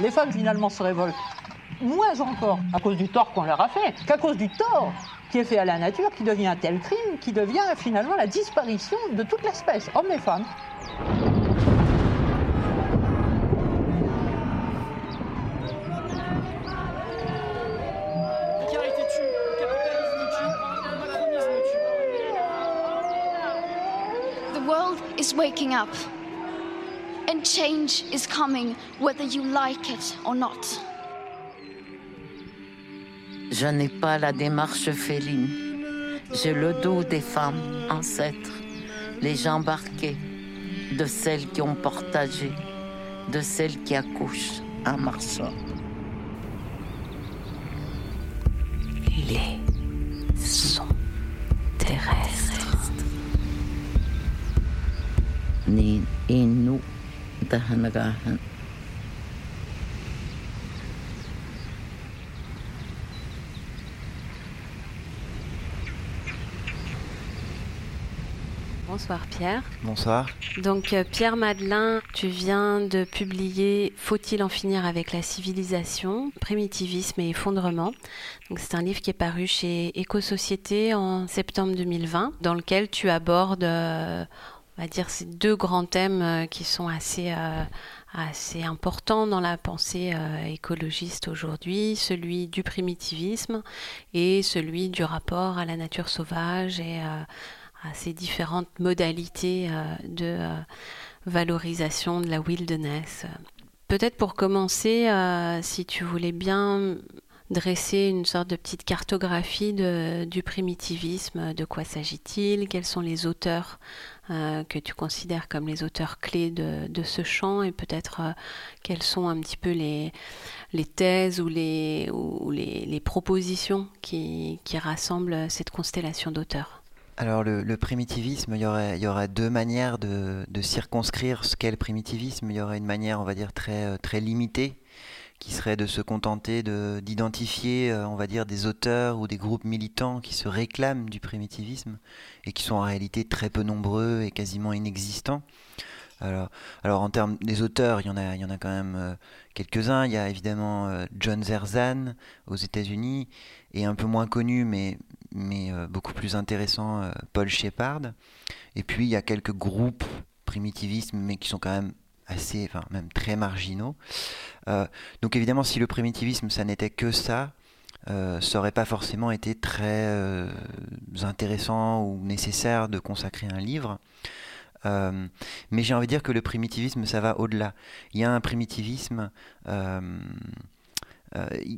Les femmes finalement se révoltent moins encore à cause du tort qu'on leur a fait qu'à cause du tort qui est fait à la nature, qui devient un tel crime, qui devient finalement la disparition de toute l'espèce, hommes et femmes. The world is waking up. Change is coming whether you like it or not. Je n'ai pas la démarche féline. J'ai le dos des femmes ancêtres, les jambes arquées, de celles qui ont partagé, de celles qui accouchent en marchant. Les sons terrestres. Ni Bonsoir Pierre. Bonsoir. Donc euh, Pierre Madelin, tu viens de publier Faut-il en finir avec la civilisation, primitivisme et effondrement. Donc c'est un livre qui est paru chez Éco-Société en septembre 2020, dans lequel tu abordes, euh, on va dire, ces deux grands thèmes euh, qui sont assez euh, assez important dans la pensée euh, écologiste aujourd'hui, celui du primitivisme et celui du rapport à la nature sauvage et à ces différentes modalités de valorisation de la wilderness. Peut-être pour commencer, si tu voulais bien dresser une sorte de petite cartographie du primitivisme, de quoi s'agit-il, quels sont les auteurs euh, que tu considères comme les auteurs clés de, ce champ et peut-être euh, quelles sont un petit peu les, les thèses ou les, ou les, propositions qui, rassemblent cette constellation d'auteurs? Alors le, primitivisme, il y aurait, il y deux manières de, de circonscrire ce qu'est le primitivisme. Il y aurait une manière, on va dire, très, euh, très limitée, qui serait de se contenter de- d'identifier, euh, on va dire, des auteurs ou des groupes militants qui se réclament du primitivisme et qui sont en réalité très peu nombreux et quasiment inexistants. Alors, alors en termes des auteurs, il y en a, il y en a quand même euh, quelques-uns. Il y a évidemment euh, John Zerzan aux États-Unis et un peu moins connu, mais, mais beaucoup plus intéressant, Paul Shepard. Et puis il y a quelques groupes primitivistes, mais qui sont quand même assez, enfin même très marginaux. Euh, donc évidemment, si le primitivisme, ça n'était que ça, euh, ça aurait pas forcément été très euh, intéressant ou nécessaire de consacrer un livre. Mais j'ai envie de dire que le primitivisme, ça va au-delà. Il y a un primitivisme,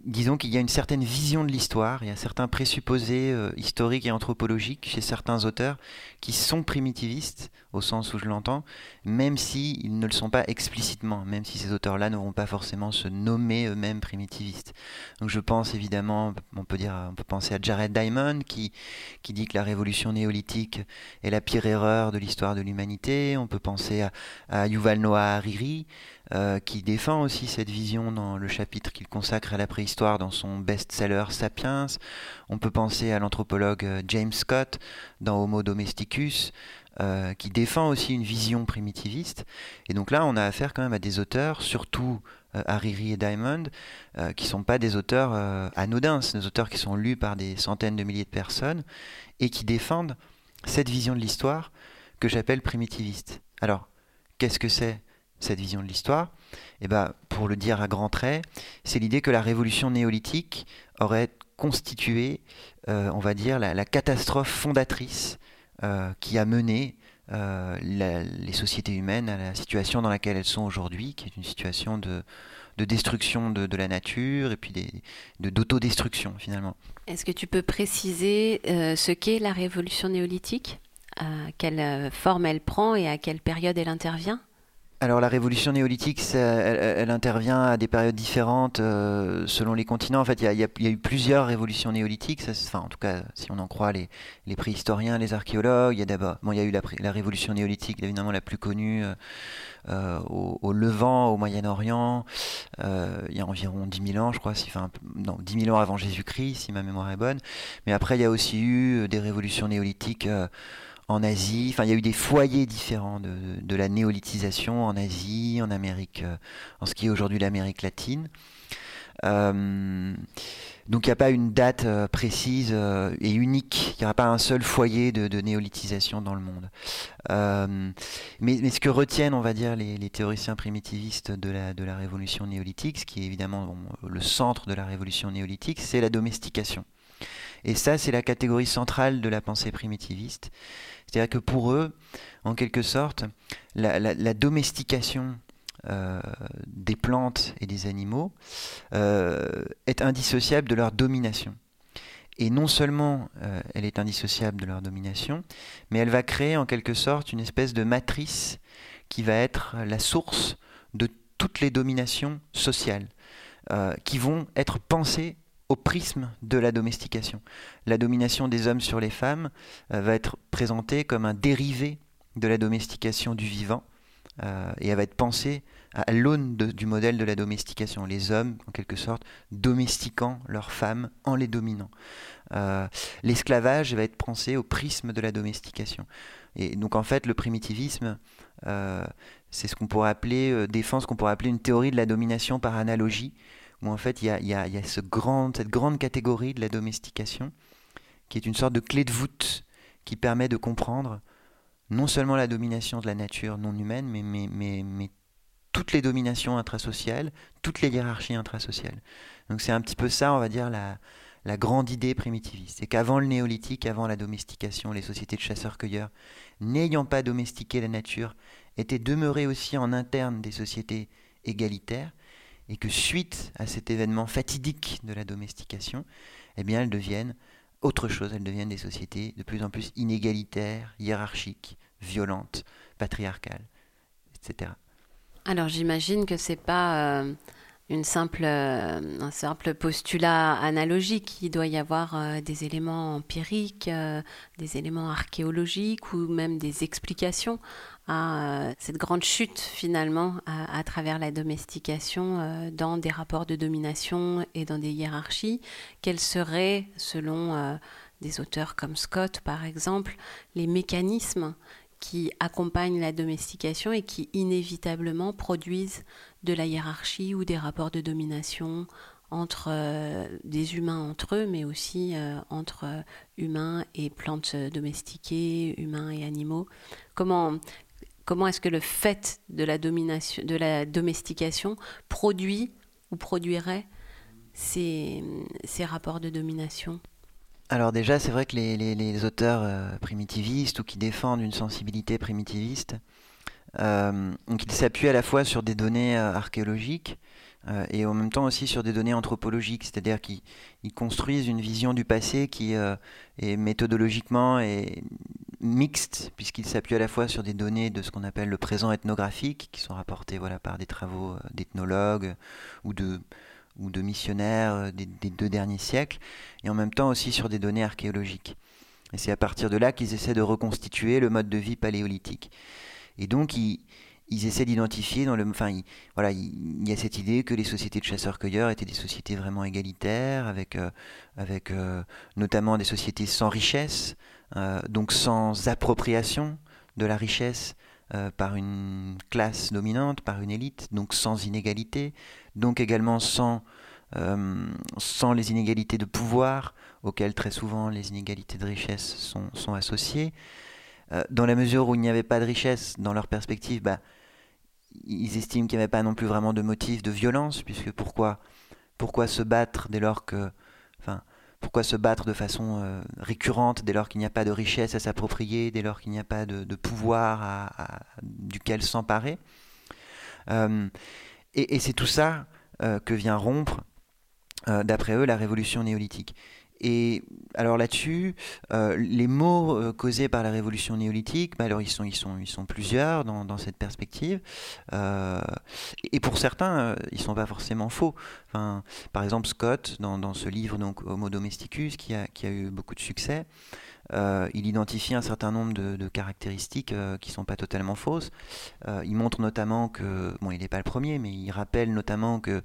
disons qu'il y a une certaine vision de l'histoire, il y a certains présupposés historiques et anthropologiques chez certains auteurs qui sont primitivistes, au sens où je l'entends, même s'ils ne le sont pas explicitement, même si ces auteurs-là ne vont pas forcément se nommer eux-mêmes primitivistes. Donc je pense évidemment, on peut, dire, on peut penser à Jared Diamond qui, qui dit que la révolution néolithique est la pire erreur de l'histoire de l'humanité. On peut penser à, à Yuval Noah Hariri, euh, qui défend aussi cette vision dans le chapitre qu'il consacre à la préhistoire dans son best-seller Sapiens. On peut penser à l'anthropologue euh, James Scott dans Homo domesticus, euh, qui défend aussi une vision primitiviste. Et donc là, on a affaire quand même à des auteurs, surtout euh, Hariri et Diamond, euh, qui sont pas des auteurs euh, anodins, c'est des auteurs qui sont lus par des centaines de milliers de personnes et qui défendent cette vision de l'histoire que j'appelle primitiviste. Alors, qu'est-ce que c'est cette vision de l'histoire? Eh ben, pour le dire à grands traits, c'est l'idée que la révolution néolithique aurait constitué, on va dire, la, catastrophe fondatrice qui a mené euh, les sociétés humaines à la situation dans laquelle elles sont aujourd'hui, qui est une situation de, de destruction de, la nature et puis des- de d'autodestruction finalement. Est-ce que tu peux préciser euh, ce qu'est la révolution néolithique? Euh, Quelle euh, forme elle prend et à quelle période elle intervient? Alors la révolution néolithique, elle, intervient à des périodes différentes euh, selon les continents. En fait, il y a, eu plusieurs révolutions néolithiques. Ça, enfin, en tout cas, si on en croit les, préhistoriens, les archéologues, il y a d'abord, bon, il y a eu la, la révolution néolithique, évidemment la plus connue euh, euh, au, Levant, au Moyen-Orient, il y a environ 10 000 ans, je crois, si, enfin, non, 10 000 ans avant Jésus-Christ, si ma mémoire est bonne. Mais après, il y a aussi eu des révolutions néolithiques. Euh, en Asie. Enfin, il y a eu des foyers différents de, la néolithisation en Asie, en Amérique, en ce qui est aujourd'hui l'Amérique latine. Donc il n'y a pas une date euh, précise euh, et unique, il n'y aura pas un seul foyer de, néolithisation dans le monde. Euh, mais, ce que retiennent, on va dire, les, théoriciens primitivistes de la, de la révolution néolithique, ce qui est évidemment le centre de la révolution néolithique, c'est la domestication. Et ça, c'est la catégorie centrale de la pensée primitiviste. C'est-à-dire que pour eux, en quelque sorte, la domestication euh, des plantes et des animaux euh, est indissociable de leur domination. Et non seulement euh, elle est indissociable de leur domination, mais elle va créer en quelque sorte une espèce de matrice qui va être la source de toutes les dominations sociales, qui vont être pensées au prisme de la domestication. La domination des hommes sur les femmes va être présentée comme un dérivé de la domestication du vivant, et elle va être pensée à l'aune du modèle de la domestication, les hommes, en quelque sorte, domestiquant leurs femmes en les dominant. Euh, l'esclavage va être pensé au prisme de la domestication. Et donc en fait, le primitivisme, euh, c'est ce qu'on pourrait appeler, euh, défend ce qu'on pourrait appeler une théorie de la domination par analogie, où en fait il y a, cette grande catégorie de la domestication, qui est une sorte de clé de voûte qui permet de comprendre non seulement la domination de la nature non humaine, mais toutes les dominations intrasociales, toutes les hiérarchies intrasociales. Donc c'est un petit peu ça, on va dire, la, grande idée primitiviste. C'est qu'avant le néolithique, avant la domestication, les sociétés de chasseurs-cueilleurs, n'ayant pas domestiqué la nature, étaient demeurées aussi en interne des sociétés égalitaires, et que suite à cet événement fatidique de la domestication, eh bien elles deviennent autre chose, elles deviennent des sociétés de plus en plus inégalitaires, hiérarchiques, violentes, patriarcales, etc. Alors j'imagine que c'est pas euh, une simple, euh, un simple postulat analogique. Il doit y avoir euh, des éléments empiriques, des éléments archéologiques ou même des explications à cette grande chute finalement à, travers la domestication dans des rapports de domination et dans des hiérarchies. Quels seraient, selon des auteurs comme Scott par exemple, les mécanismes qui accompagnent la domestication et qui inévitablement produisent de la hiérarchie ou des rapports de domination entre euh, des humains entre eux, mais aussi euh, entre euh, humains et plantes domestiquées, humains et animaux. Comment, comment est-ce que le fait de la, domination, de la domestication produit ou produirait ces, ces rapports de domination? Alors déjà, c'est vrai que les, auteurs euh, primitivistes ou qui défendent une sensibilité primitiviste, euh, ils s'appuient à la fois sur des données euh, archéologiques et en même temps aussi sur des données anthropologiques, c'est-à-dire qu'ils construisent une vision du passé qui est méthodologiquement mixte, puisqu'ils s'appuient à la fois sur des données de ce qu'on appelle le présent ethnographique, qui sont rapportées voilà, par des travaux d'ethnologues ou de ou de missionnaires euh, des, deux derniers siècles, et en même temps aussi sur des données archéologiques. Et c'est à partir de là qu'ils essaient de reconstituer le mode de vie paléolithique. Et donc ils, essaient d'identifier dans le, enfin, voilà, il, y a cette idée que les sociétés de chasseurs-cueilleurs étaient des sociétés vraiment égalitaires, avec, euh, avec euh, notamment des sociétés sans richesse, donc sans appropriation de la richesse par une classe dominante, par une élite, donc sans inégalité, donc également sans, euh, sans les inégalités de pouvoir auxquelles très souvent les inégalités de richesse sont associées. Euh, dans la mesure où il n'y avait pas de richesse dans leur perspective, bah, ils estiment qu'il n'y avait pas non plus vraiment de motif de violence, puisque pourquoi, pourquoi se battre dès lors que... Enfin, pourquoi se battre de façon euh, récurrente dès lors qu'il n'y a pas de richesse à s'approprier, dès lors qu'il n'y a pas de, pouvoir duquel s'emparer et, c'est tout ça euh, que vient rompre, euh, d'après eux, la révolution néolithique. Et alors là-dessus, euh, les mots causés par la révolution néolithique, bah alors ils sont, ils sont, ils sont plusieurs dans, cette perspective. et pour certains, ils sont pas forcément faux. Enfin, par exemple, Scott, dans, dans ce livre donc Homo domesticus, qui a, qui a eu beaucoup de succès, il identifie un certain nombre de, caractéristiques qui ne sont pas totalement fausses. il montre notamment que, bon, il n'est pas le premier, mais il rappelle notamment que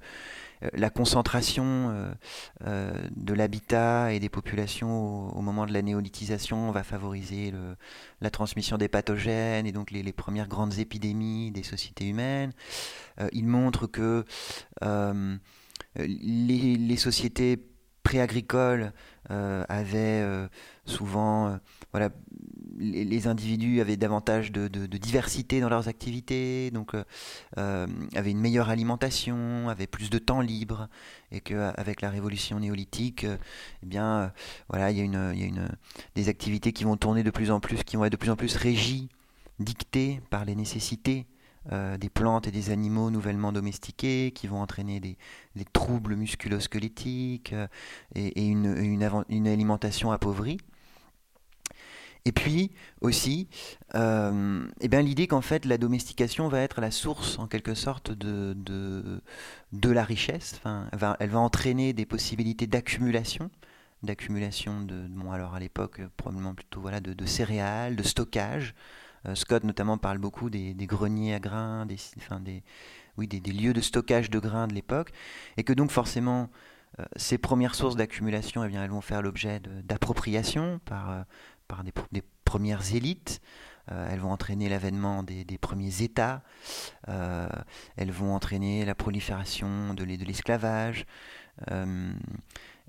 la concentration de l'habitat et des populations au, moment de la néolithisation va favoriser la transmission des pathogènes et donc les, premières grandes épidémies des sociétés humaines. il montre que les, sociétés préagricoles euh, avaient euh, souvent, euh, voilà, les, individus avaient davantage de, diversité dans leurs activités, donc avaient une meilleure alimentation, avaient plus de temps libre, et qu'avec la révolution néolithique, eh bien, voilà, il y a, une, des activités qui vont tourner de plus en plus, qui vont être de plus en plus régies, dictées par les nécessités euh, des plantes et des animaux nouvellement domestiqués qui vont entraîner des, troubles musculosquelettiques euh, et, une, alimentation appauvrie. Et puis aussi, euh, eh bien, l'idée qu'en fait la domestication va être la source en quelque sorte de, de, la richesse, enfin, elle, va, entraîner des possibilités d'accumulation d'accumulation de, bon alors à l'époque probablement plutôt voilà de céréales, de stockage, euh, Scott notamment parle beaucoup des, greniers à grains, des, des, oui, des, lieux de stockage de grains de l'époque, et que donc forcément euh, ces premières sources d'accumulation, eh bien, elles vont faire l'objet d'appropriation par, euh, par des, premières élites. elles vont entraîner l'avènement des, premiers États. elles vont entraîner la prolifération de l'esclavage.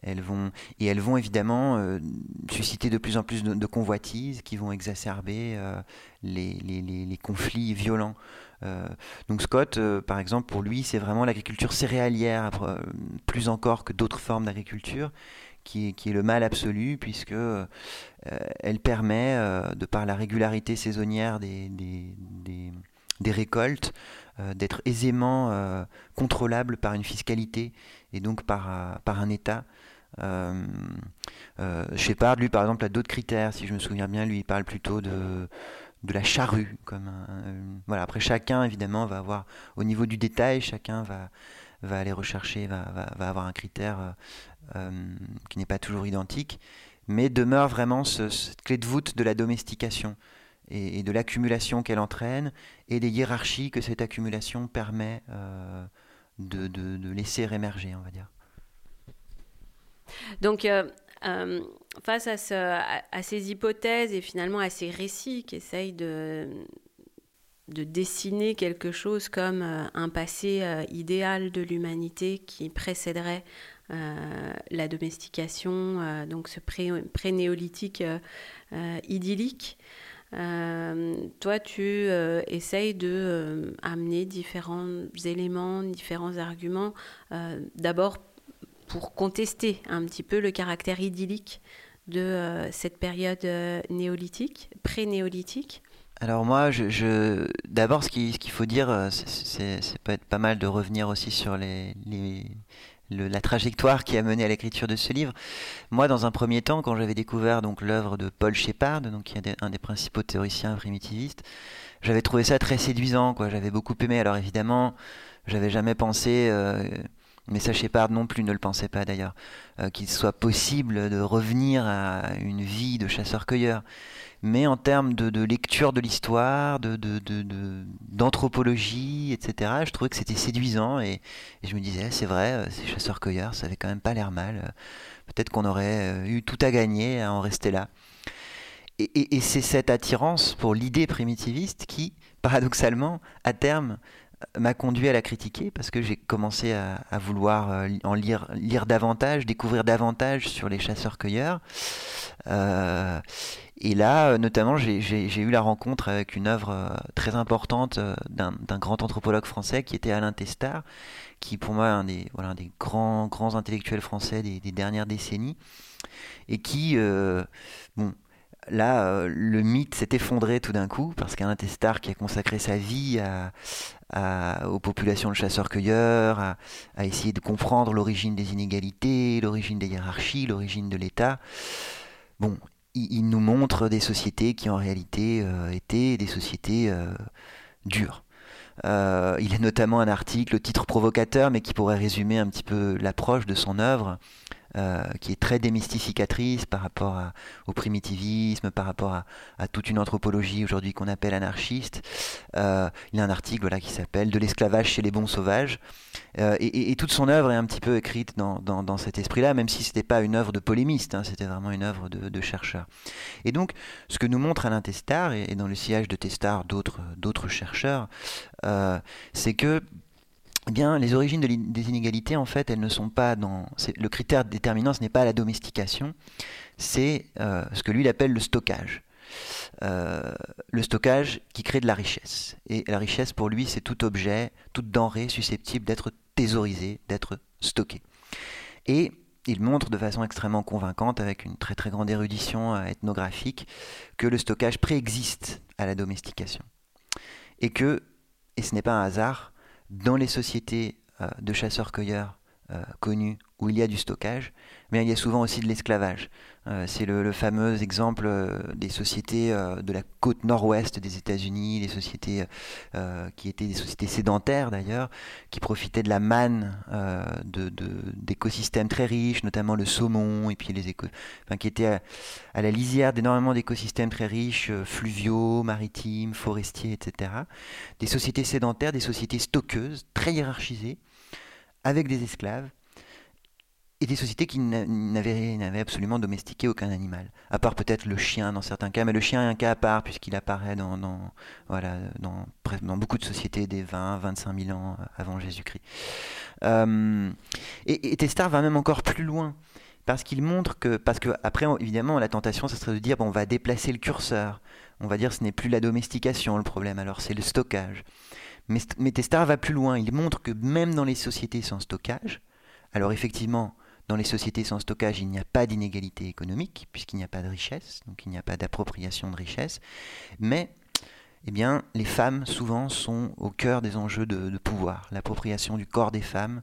Elles vont, et elles vont évidemment euh, susciter de plus en plus de, convoitises qui vont exacerber euh, les, les, conflits violents. Euh, donc Scott, par exemple, pour lui, c'est vraiment l'agriculture céréalière, plus encore que d'autres formes d'agriculture, qui est, le mal absolu, puisque elle permet, de par la régularité saisonnière des, des, des, récoltes, d'être aisément contrôlable par une fiscalité et donc par, par un État. Euh, euh, Shepard, lui, par exemple, a d'autres critères. Si je me souviens bien, lui, il parle plutôt de, de la charrue. Comme voilà. Après, chacun, évidemment, va avoir, au niveau du détail, chacun va, va aller rechercher, va, va, avoir un critère euh, euh, qui n'est pas toujours identique, mais demeure vraiment cette clé de voûte de la domestication et, de l'accumulation qu'elle entraîne et des hiérarchies que cette accumulation permet de, de, de laisser émerger, on va dire. Donc, euh, euh, face à, ces hypothèses et finalement à ces récits qui essayent de, dessiner quelque chose comme euh, un passé idéal de l'humanité qui précéderait la domestication, donc ce pré-néolithique idyllique, toi, tu essayes de amener différents éléments, différents arguments. D'abord pour contester un petit peu le caractère idyllique de euh, cette période euh, néolithique, pré-néolithique alors moi, je, d'abord, ce qu'il faut dire, euh, c'est peut être pas mal de revenir aussi sur la trajectoire qui a mené à l'écriture de ce livre. Moi, dans un premier temps, quand j'avais découvert donc l'œuvre de Paul Shepard, donc qui est un des principaux théoriciens primitivistes, j'avais trouvé ça très séduisant. J'avais beaucoup aimé. Alors évidemment, j'avais jamais pensé mais ça Shepard non plus ne le pensait pas d'ailleurs, euh, qu'il soit possible de revenir à une vie de chasseur-cueilleur. Mais en termes de, lecture de l'histoire, d'anthropologie, de, etc., je trouvais que c'était séduisant et, je me disais, c'est vrai, euh, ces chasseurs-cueilleurs, ça avait quand même pas l'air mal. Peut-être qu'on aurait euh, eu tout à gagner à en rester là. et c'est cette attirance pour l'idée primitiviste qui, paradoxalement, à terme, m'a conduit à la critiquer parce que j'ai commencé à, vouloir euh, en lire, lire davantage, découvrir davantage sur les chasseurs-cueilleurs. Euh, et là, euh, notamment, j'ai eu la rencontre avec une œuvre très importante d'un grand anthropologue français qui était Alain Testard, qui pour moi est un des, grands, intellectuels français des, des dernières décennies, et qui, là, euh, le mythe s'est effondré tout d'un coup, parce qu'un Testard qui a consacré sa vie aux populations de chasseurs-cueilleurs, à, essayer de comprendre l'origine des inégalités, l'origine des hiérarchies, l'origine de l'État, bon, il, nous montre des sociétés qui en réalité euh, étaient des sociétés euh, dures. il a notamment un article, titre provocateur, mais qui pourrait résumer un petit peu l'approche de son œuvre, qui est très démystificatrice par rapport au primitivisme, par rapport à, toute une anthropologie aujourd'hui qu'on appelle anarchiste. il y a un article voilà, qui s'appelle De l'esclavage chez les bons sauvages. Et, toute son œuvre est un petit peu écrite dans, cet esprit-là, même si ce n'était pas une œuvre de polémiste, hein, c'était vraiment une œuvre de, chercheur. Et donc, ce que nous montre Alain Testard, et, dans le sillage de Testard d'autres chercheurs, c'est que eh bien, les origines des inégalités, en fait, elles ne sont pas dans. Le critère déterminant, ce n'est pas la domestication, c'est euh, ce que lui il appelle le stockage. Euh, le stockage qui crée de la richesse. Et la richesse, pour lui, c'est tout objet, toute denrée susceptible d'être thésaurisée, d'être stockée. Et il montre de façon extrêmement convaincante, avec une très très grande érudition euh, ethnographique, que le stockage préexiste à la domestication. Et que, et ce n'est pas un hasard, dans les sociétés euh, de chasseurs-cueilleurs euh, connues où il y a du stockage, mais il y a souvent aussi de l'esclavage. Euh, c'est le, fameux exemple des sociétés de la côte nord-ouest des États-Unis, des sociétés qui étaient des sociétés sédentaires d'ailleurs, qui profitaient de la manne d'écosystèmes très riches, notamment le saumon, et puis les éco qui étaient à, à la lisière d'énormément d'écosystèmes très riches, fluviaux, maritimes, forestiers, etc. Des sociétés sédentaires, des sociétés stockeuses, très hiérarchisées, avec des esclaves, et des sociétés qui n'avaient absolument domestiqué aucun animal, à part peut-être le chien dans certains cas, mais le chien est un cas à part puisqu'il apparaît dans, voilà, dans, beaucoup de sociétés des 20, 25 000 ans avant Jésus-Christ. Euh, et, et Testard va même encore plus loin parce qu'il montre que, parce que après évidemment la tentation, ça serait de dire bon, on va déplacer le curseur, on va dire ce n'est plus la domestication le problème, alors c'est le stockage. Mais, Testard va plus loin, il montre que même dans les sociétés sans stockage, alors effectivement dans les sociétés sans stockage, il n'y a pas d'inégalité économique, puisqu'il n'y a pas de richesse, donc il n'y a pas d'appropriation de richesse. Mais eh bien, les femmes, souvent, sont au cœur des enjeux de, pouvoir. L'appropriation du corps des femmes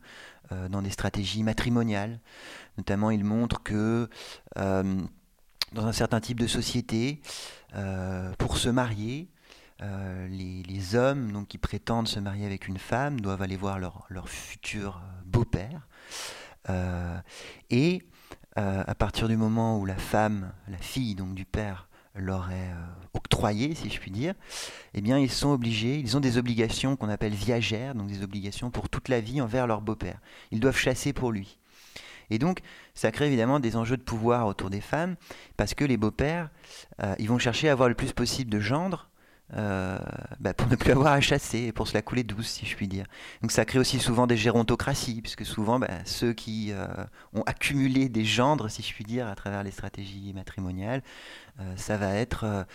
euh, dans des stratégies matrimoniales. Notamment, il montre que euh, dans un certain type de société, euh, pour se marier, les, hommes donc, qui prétendent se marier avec une femme doivent aller voir leur, futur beau-père. Euh, et euh, à partir du moment où la femme, la fille donc du père, leur est euh, octroyé, si je puis dire, eh bien ils sont obligés, ils ont des obligations qu'on appelle viagères, donc des obligations pour toute la vie envers leur beau-père. Ils doivent chasser pour lui. Et donc, ça crée évidemment des enjeux de pouvoir autour des femmes, parce que les beaux-pères, ils vont chercher à avoir le plus possible de gendres euh, bah, pour ne plus avoir à chasser et pour se la couler douce, si je puis dire. Donc ça crée aussi souvent des gérontocraties, puisque souvent bah, ceux qui euh, ont accumulé des gendres, si je puis dire, à travers les stratégies matrimoniales, euh, ça, va être,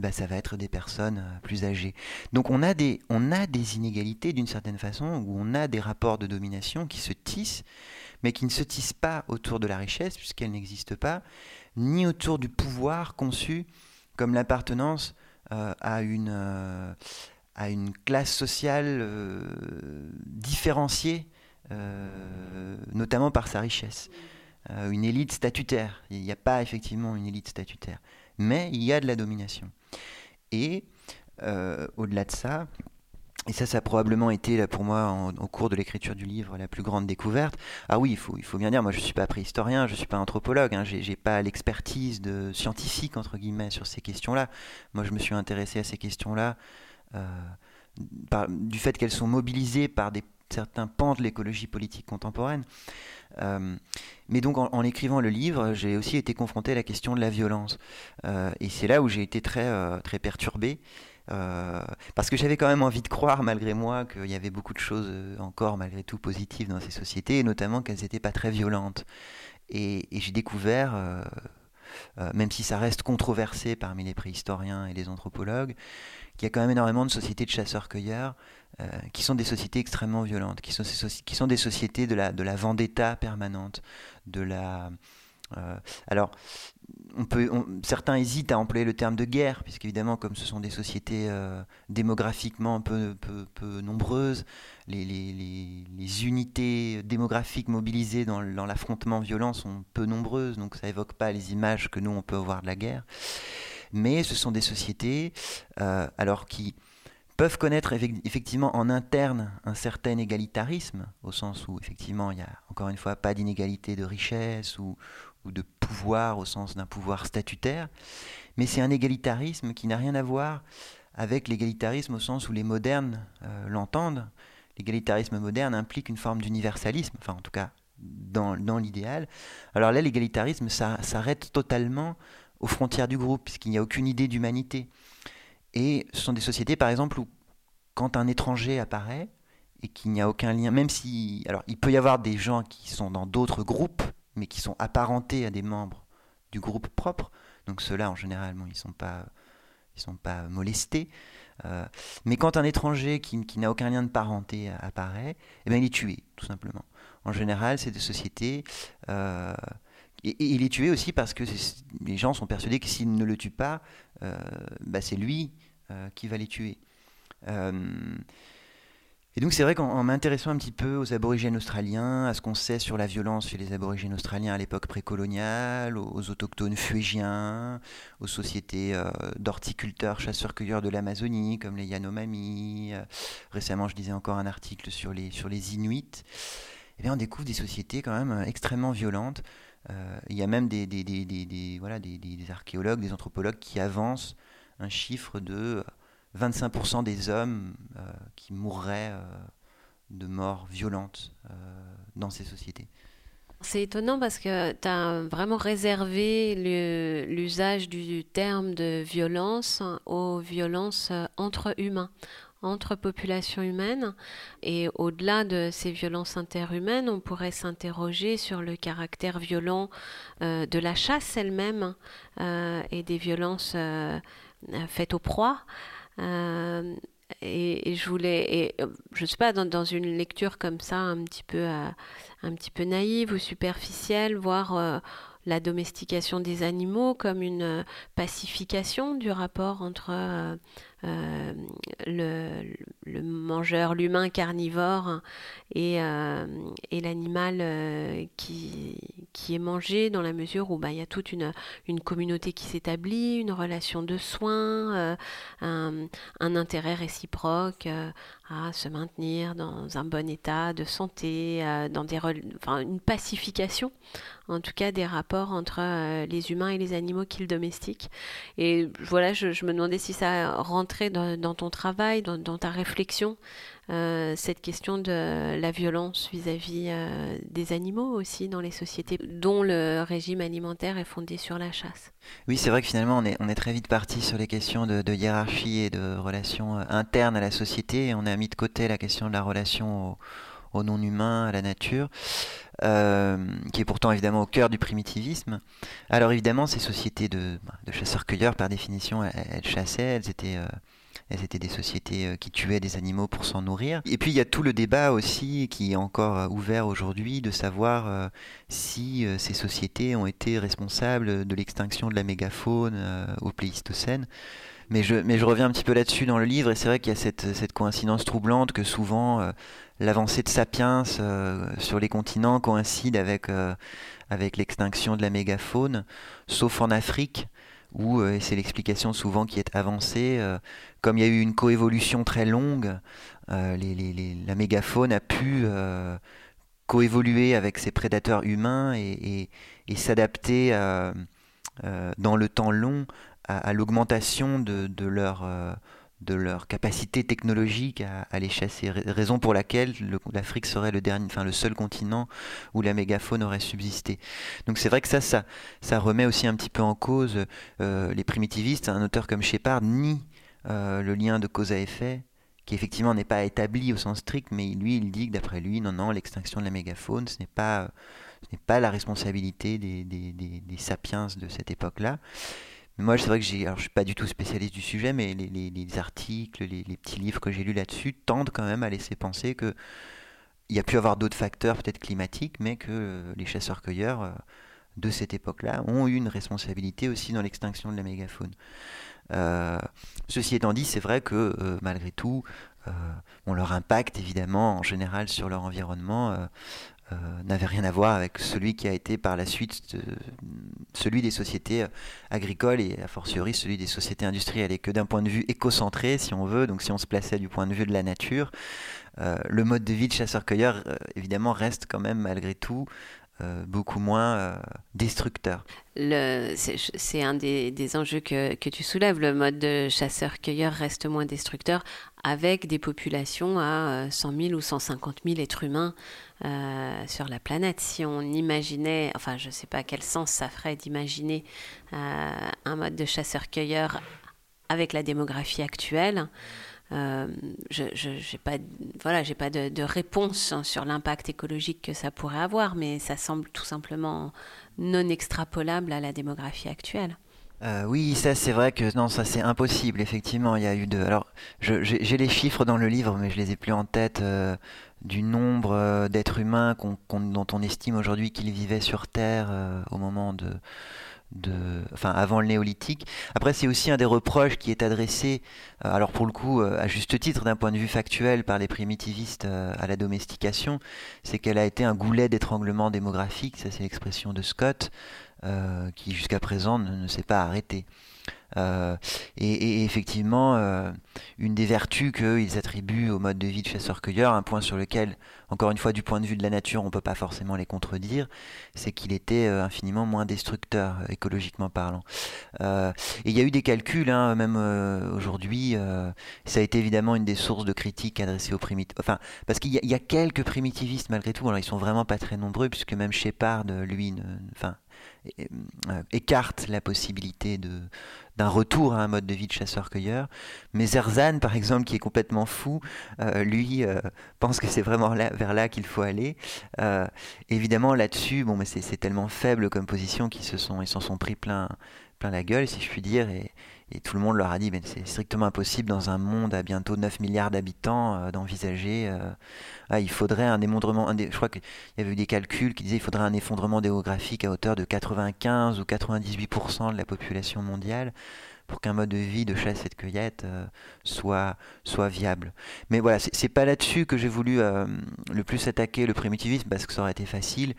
ben, ça va être des personnes plus âgées. Donc on a des, on a des inégalités d'une certaine façon, où on a des rapports de domination qui se tissent, mais qui ne se tissent pas autour de la richesse, puisqu'elle n'existe pas, ni autour du pouvoir conçu comme l'appartenance à, une, euh, à une classe sociale euh, différenciée, notamment par sa richesse. une élite statutaire. Il n'y a pas effectivement une élite statutaire, mais il y a de la domination. Et au-delà de ça, et ça, ça a probablement été pour moi, au cours de l'écriture du livre, la plus grande découverte. Ah oui, il faut, il faut bien dire, moi je ne suis pas préhistorien, je ne suis pas anthropologue, hein, je n'ai pas l'expertise de scientifique, entre guillemets, sur ces questions-là. Moi je me suis intéressé à ces questions-là euh, du fait qu'elles sont mobilisées par certains pans de l'écologie politique contemporaine. Euh, mais donc en, écrivant le livre, j'ai aussi été confronté à la question de la violence. Euh, et c'est là où j'ai été très, très perturbé. Euh, parce que j'avais quand même envie de croire, malgré moi, qu'il y avait beaucoup de choses euh, encore, malgré tout, positives dans ces sociétés, et notamment qu'elles n'étaient pas très violentes. Et, j'ai découvert, euh, même si ça reste controversé parmi les préhistoriens et les anthropologues, qu'il y a quand même énormément de sociétés de chasseurs-cueilleurs qui sont des sociétés extrêmement violentes, qui sont, des sociétés de la, de la vendetta permanente, de la... alors, on peut, certains hésitent à employer le terme de guerre, puisqu'évidemment, comme ce sont des sociétés euh, démographiquement peu, peu, nombreuses, les, unités démographiques mobilisées dans, l'affrontement violent sont peu nombreuses, donc ça évoque pas les images que nous, on peut avoir de la guerre. Mais ce sont des sociétés, euh, alors qui peuvent connaître effectivement en interne un certain égalitarisme, au sens où effectivement il n'y a encore une fois pas d'inégalité de richesse ou, de pouvoir au sens d'un pouvoir statutaire, mais c'est un égalitarisme qui n'a rien à voir avec l'égalitarisme au sens où les modernes euh, l'entendent. L'égalitarisme moderne implique une forme d'universalisme, enfin en tout cas dans, l'idéal. Alors là, l'égalitarisme s'arrête totalement aux frontières du groupe, puisqu'il n'y a aucune idée d'humanité. Et ce sont des sociétés, par exemple, où quand un étranger apparaît et qu'il n'y a aucun lien, même si... Alors, il peut y avoir des gens qui sont dans d'autres groupes, mais qui sont apparentés à des membres du groupe propre. Donc ceux-là, en général, ils ne sont, pas, sont pas molestés. Euh, mais quand un étranger qui, n'a aucun lien de parenté apparaît, eh bien, il est tué, tout simplement. En général, c'est des sociétés... Euh, et, il est tué aussi parce que les gens sont persuadés que s'ils ne le tuent pas, euh, bah, c'est lui qui va les tuer. Et donc c'est vrai qu'en m'intéressant un petit peu aux aborigènes australiens, à ce qu'on sait sur la violence chez les aborigènes australiens à l'époque précoloniale, aux, autochtones fuégiens, aux sociétés euh, d'horticulteurs, chasseurs-cueilleurs de l'Amazonie, comme les Yanomami. Euh, récemment, je lisais encore un article sur les, Inuits. Eh bien, on découvre des sociétés quand même euh, extrêmement violentes. il y a même des, archéologues, des anthropologues qui avancent un chiffre de 25% des hommes euh, qui mourraient euh, de mort violente euh, dans ces sociétés. C'est étonnant parce que tu as vraiment réservé l'usage du terme de violence aux violences entre humains, entre populations humaines. Et au-delà de ces violences interhumaines, on pourrait s'interroger sur le caractère violent de la chasse elle-même et des violences faites aux proies. Euh, et, je voulais, et, euh, je sais pas, dans, une lecture comme ça, un petit peu, euh, un petit peu naïve ou superficielle, voir la domestication des animaux comme une pacification du rapport entre euh, le, mangeur, l'humain carnivore et, euh, et l'animal euh, qui, qui est mangé dans la mesure où bah, il y a toute une, une communauté qui s'établit, une relation de soins, un, un, intérêt réciproque à se maintenir dans un bon état de santé, dans des, enfin, une pacification en tout cas des rapports entre les humains et les animaux qu'ils domestiquent. Et voilà, je, me demandais si ça rentrait dans, ton travail, dans, ta réflexion, euh, cette question de la violence vis-à-vis euh, des animaux aussi dans les sociétés dont le régime alimentaire est fondé sur la chasse. Oui, c'est vrai que finalement on est, très vite parti sur les questions de, hiérarchie et de relations euh, internes à la société on a mis de côté la question de la relation au, non-humain, à la nature. qui est pourtant évidemment au cœur du primitivisme. Alors évidemment, ces sociétés de, de chasseurs-cueilleurs, par définition, elles, chassaient, elles étaient elles étaient des sociétés euh, qui tuaient des animaux pour s'en nourrir. Et puis il y a tout le débat aussi qui est encore euh, ouvert aujourd'hui de savoir euh, si ces sociétés ont été responsables de l'extinction de la mégafaune au Pléistocène. Mais je, reviens un petit peu là-dessus dans le livre, et c'est vrai qu'il y a cette, coïncidence troublante que souvent l'avancée de Sapiens sur les continents coïncide avec l'extinction de la mégafaune, sauf en Afrique, où, et c'est l'explication souvent qui est avancée, comme il y a eu une coévolution très longue, euh, la mégafaune a pu euh, coévoluer avec ses prédateurs humains et, s'adapter euh, dans le temps long à, l'augmentation de, leur de leur capacité technologique à, les chasser. Raison pour laquelle l'Afrique serait le, dernier, enfin, le seul continent où la mégafaune aurait subsisté. Donc c'est vrai que ça, ça, ça remet aussi un petit peu en cause les primitivistes. Un auteur comme Shepard nie euh, le lien de cause à effet, qui effectivement n'est pas établi au sens strict, mais lui, il dit que d'après lui, non, non, l'extinction de la mégafaune, ce n'est pas, ce n'est pas la responsabilité des, des, des, sapiens de cette époque-là. Moi, c'est vrai que j'ai, alors je suis pas du tout spécialiste du sujet, mais les, les, les articles, les, petits livres que j'ai lus là-dessus tendent quand même à laisser penser que il y a pu avoir d'autres facteurs, peut-être climatiques, mais que les chasseurs-cueilleurs euh, de cette époque-là ont eu une responsabilité aussi dans l'extinction de la mégafaune. Euh, ceci étant dit, c'est vrai que euh, malgré tout, euh, leur impact évidemment en général sur leur environnement n'avait rien à voir avec celui qui a été par la suite celui des sociétés agricoles et a fortiori celui des sociétés industrielles. Et que d'un point de vue écocentré, si on veut, donc si on se plaçait du point de vue de la nature, le mode de vie de chasseur-cueilleur, évidemment, reste quand même malgré tout euh, beaucoup moins euh, destructeur. C'est un des, enjeux que, tu soulèves. Le mode de chasseur-cueilleur reste moins destructeur avec des populations à 100 euh, 000 ou 150 000 êtres humains sur la planète. Si on imaginait, enfin je ne sais pas quel sens ça ferait d'imaginer un mode de chasseur-cueilleur avec la démographie actuelle, euh, je n'ai pas, voilà, pas de, réponse hein, sur l'impact écologique que ça pourrait avoir, mais ça semble tout simplement non extrapolable à la démographie actuelle. Euh, oui, ça c'est vrai que non, ça c'est impossible. Effectivement, il y a eu de. Alors, j'ai les chiffres dans le livre, mais je les ai plus en tête euh, du nombre d'êtres humains dont on estime aujourd'hui qu'ils vivaient sur Terre au moment de, avant le néolithique. Après, c'est aussi un des reproches qui est adressé, euh, alors pour le coup, euh, à juste titre d'un point de vue factuel par les primitivistes euh, à la domestication, c'est qu'elle a été un goulet d'étranglement démographique, ça c'est l'expression de Scott, qui jusqu'à présent ne s'est pas arrêté. Euh, et, effectivement, euh, une des vertus qu'ils attribuent au mode de vie de chasseur-cueilleur, un point sur lequel, encore une fois, du point de vue de la nature, on ne peut pas forcément les contredire, c'est qu'il était euh, infiniment moins destructeur, écologiquement parlant. et il y a eu des calculs, hein, même aujourd'hui, ça a été évidemment une des sources de critiques adressées aux primitivistes. Enfin, parce qu'il y, a quelques primitivistes malgré tout, alors ils sont vraiment pas très nombreux, puisque même Shepard, lui, enfin, écarte la possibilité de d'un retour à un mode de vie de chasseur-cueilleur. Mais Zerzan, par exemple, qui est complètement fou, euh, lui euh, pense que c'est vraiment vers là qu'il faut aller. Euh, évidemment, là-dessus, bon, mais c'est tellement faible comme position qu'ils se sont, ils s'en sont pris plein, plein la gueule, si je puis dire. Et tout le monde leur a dit, mais c'est strictement impossible dans un monde à bientôt 9 milliards d'habitants euh, d'envisager. Euh, ah, il faudrait un effondrement. Je crois qu'il y avait eu des calculs qui disaient qu'il faudrait un effondrement démographique à hauteur de 95 ou 98% de la population mondiale pour qu'un mode de vie de chasse et de cueillette euh, soit, soit viable. Mais voilà, c'est pas là-dessus que j'ai voulu le plus attaquer le primitivisme parce que ça aurait été facile,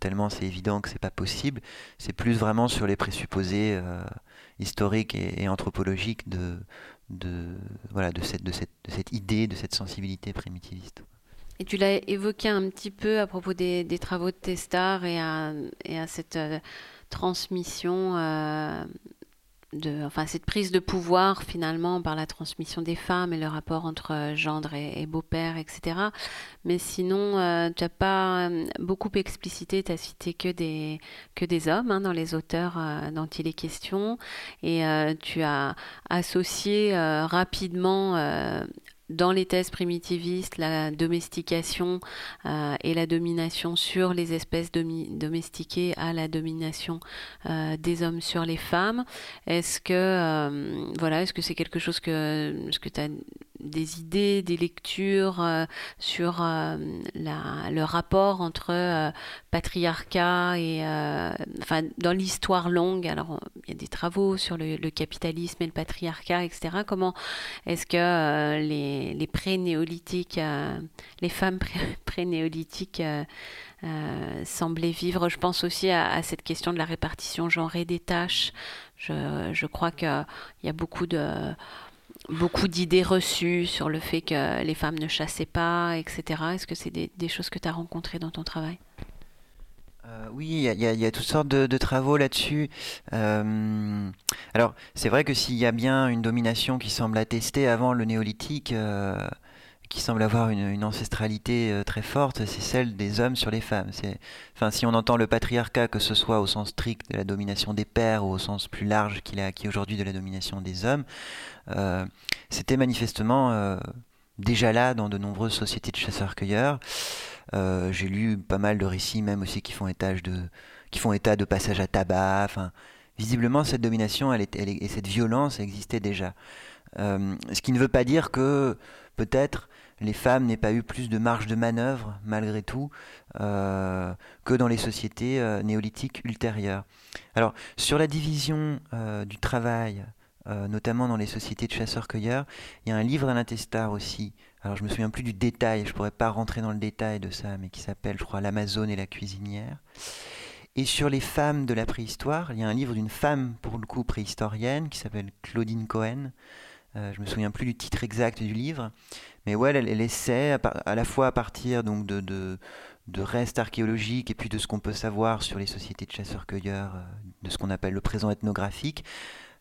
tellement c'est évident que c'est pas possible. C'est plus vraiment sur les présupposés historique et, anthropologique de, de, voilà, de, cette, de, cette, idée, de cette sensibilité primitiviste. Et tu l'as évoqué un petit peu à propos des, travaux de Testar et à, et à cette euh, transmission euh, enfin, cette prise de pouvoir finalement par la transmission des femmes et le rapport entre euh, gendre et, beau-père, etc. Mais sinon, euh, tu n'as pas euh, beaucoup explicité, tu as cité que des, que des hommes hein, dans les auteurs dont il est question, et tu as associé rapidement dans les thèses primitivistes, la domestication euh, et la domination sur les espèces domestiquées à la domination euh, des hommes sur les femmes. Est-ce que euh, voilà, est-ce que c'est quelque chose que ce que tu as des idées, des lectures sur euh, le rapport entre patriarcat et enfin dans l'histoire longue? Alors il y a des travaux sur le, capitalisme et le patriarcat, etc. Comment est-ce que les, les pré-néolithiques, les femmes pré-néolithiques semblaient vivre Je pense aussi à, cette question de la répartition genrée des tâches. Je, crois qu'il y a beaucoup de beaucoup d'idées reçues sur le fait que les femmes ne chassaient pas, etc. Est-ce que c'est des, choses que tu as rencontrées dans ton travail? Euh, oui, il y, a toutes sortes de, travaux là-dessus. Euh, alors, c'est vrai que s'il y a bien une domination qui semble attestée avant le néolithique, euh, qui semble avoir une, ancestralité euh, très forte, c'est celle des hommes sur les femmes. Enfin, si on entend le patriarcat, que ce soit au sens strict de la domination des pères ou au sens plus large qu'il a acquis aujourd'hui de la domination des hommes, c'était manifestement déjà là dans de nombreuses sociétés de chasseurs-cueilleurs. J'ai lu pas mal de récits, même aussi qui font, de, qui font état de passage à tabac. Enfin, visiblement, cette domination elle et cette violence existaient déjà. ce qui ne veut pas dire que peut-être les femmes n'aient pas eu plus de marge de manœuvre, malgré tout, euh, que dans les sociétés euh, néolithiques ultérieures. Alors, sur la division euh, du travail, notamment dans les sociétés de chasseurs-cueilleurs, il y a un livre à l'intestar aussi, alors je me souviens plus du détail, je pourrais pas rentrer dans le détail de ça, mais qui s'appelle, je crois, L'Amazone et la cuisinière. Et sur les femmes de la préhistoire, il y a un livre d'une femme, pour le coup, préhistorienne, qui s'appelle Claudine Cohen. Euh, je me souviens plus du titre exact du livre, mais ouais, elle, essaie, à, la fois à partir de, de, restes archéologiques et puis de ce qu'on peut savoir sur les sociétés de chasseurs-cueilleurs, euh, de ce qu'on appelle le présent ethnographique,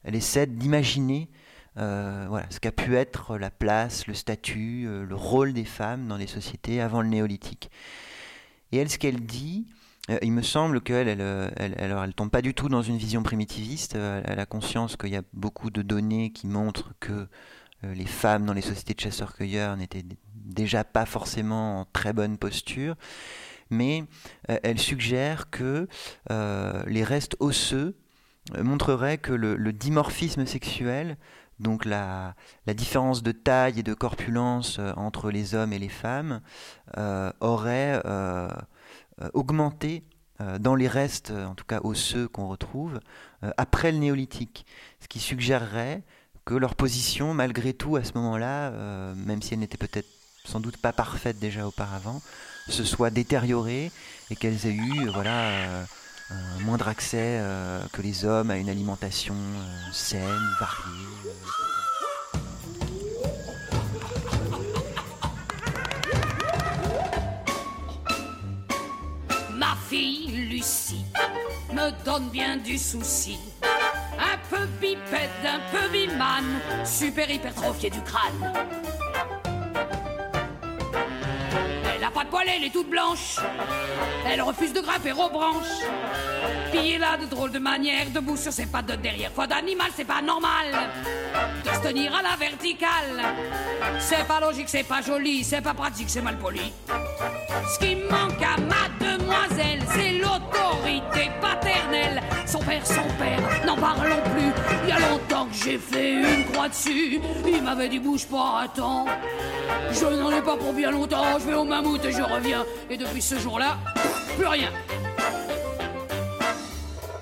elle essaie d'imaginer euh, voilà, ce qu'a pu être la place, le statut, euh, le rôle des femmes dans les sociétés avant le néolithique. Et elle, ce qu'elle dit, euh, il me semble qu'elle, elle, elle, elle, tombe pas du tout dans une vision primitiviste. Elle, a conscience qu'il y a beaucoup de données qui montrent que les femmes dans les sociétés de chasseurs-cueilleurs n'étaient déjà pas forcément en très bonne posture. Mais elle suggère que les restes osseux montreraient que le dimorphisme sexuel donc la, différence de taille et de corpulence euh, entre les hommes et les femmes euh, aurait euh, augmenté dans les restes, en tout cas osseux qu'on retrouve, après le néolithique. Ce qui suggérerait que leur position, malgré tout, à ce moment-là, même si elle n'était peut-être sans doute pas parfaite déjà auparavant, se soit détériorée et qu'elles aient eu voilà, un moindre accès euh, que les hommes à une alimentation euh, saine, variée. Ma fille Lucie me donne bien du souci. Un peu bipède, un peu bimane, super hypertrophié du crâne. Elle est toute blanche. Elle refuse de grimper aux branches. Puis là de drôles de manière, debout sur ses pattes de derrière. Foi d'animal, c'est pas normal de se tenir à la verticale. C'est pas logique, c'est pas joli, c'est pas pratique, c'est mal poli. Ce qui manque à ma demoiselle, c'est l'autorité paternelle. Son père, son père, n'en parlons plus. Il y a longtemps que j'ai fait une croix dessus. Il m'avait dit bouge pas, attends. Je n'en ai pas pour bien longtemps, je vais au mammouth et je reviens. Et depuis ce jour-là, plus rien.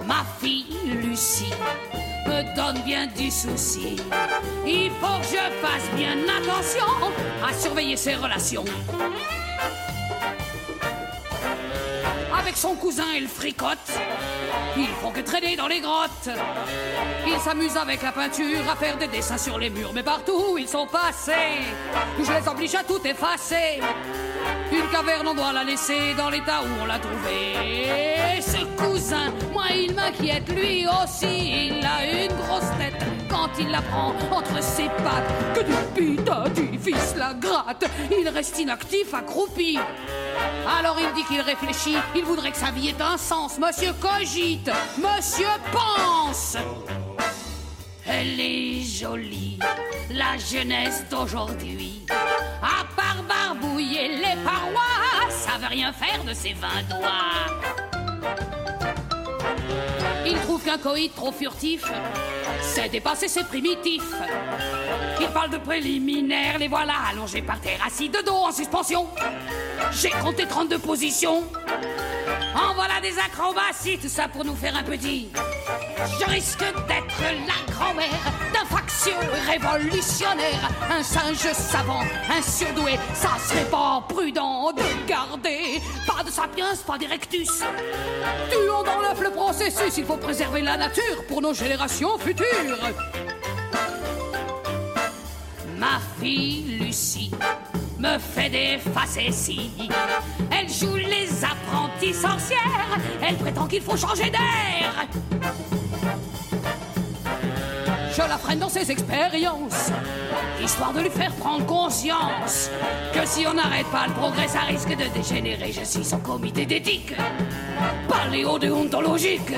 Ma fille Lucie me donne bien du souci. Il faut que je fasse bien attention à surveiller ses relations. Son cousin, elle fricote. Ils font que traîner dans les grottes. Ils s'amusent avec la peinture à faire des dessins sur les murs. Mais partout où ils sont passés, je les oblige à tout effacer. Une caverne, on doit la laisser dans l'état où on l'a trouvée. Ce cousin, moi, il m'inquiète lui aussi. Il a une grosse tête quand il la prend entre ses pattes. Que du putain du fils la gratte. Il reste inactif, accroupi. Alors il dit qu'il réfléchit, il voudrait que sa vie ait un sens. Monsieur cogite, monsieur pense. Elle est jolie, la jeunesse d'aujourd'hui. À part barbouiller les parois, ça veut rien faire de ses vingt doigts. Il trouve qu'un coït trop furtif, c'est dépasser ses primitifs. Il parle de préliminaires, les voilà allongés par terre, assis de dos en suspension. J'ai compté 32 positions. En voilà des acrobaties, tout ça pour nous faire un petit. Je risque d'être la grand-mère d'un factieux révolutionnaire, un singe savant, un surdoué. Ça serait pas prudent de garder pas de sapiens, pas d'erectus. Tuons dans l'œuf le processus, faut préserver la nature pour nos générations futures. Ma fille Lucie me fait des facéties. Elle joue les apprentis sorcières. Elle prétend qu'il faut changer d'air. La dans ses expériences, histoire de lui faire prendre conscience que si on n'arrête pas le progrès, ça risque de dégénérer. Je suis son comité d'éthique, paléo-déontologique.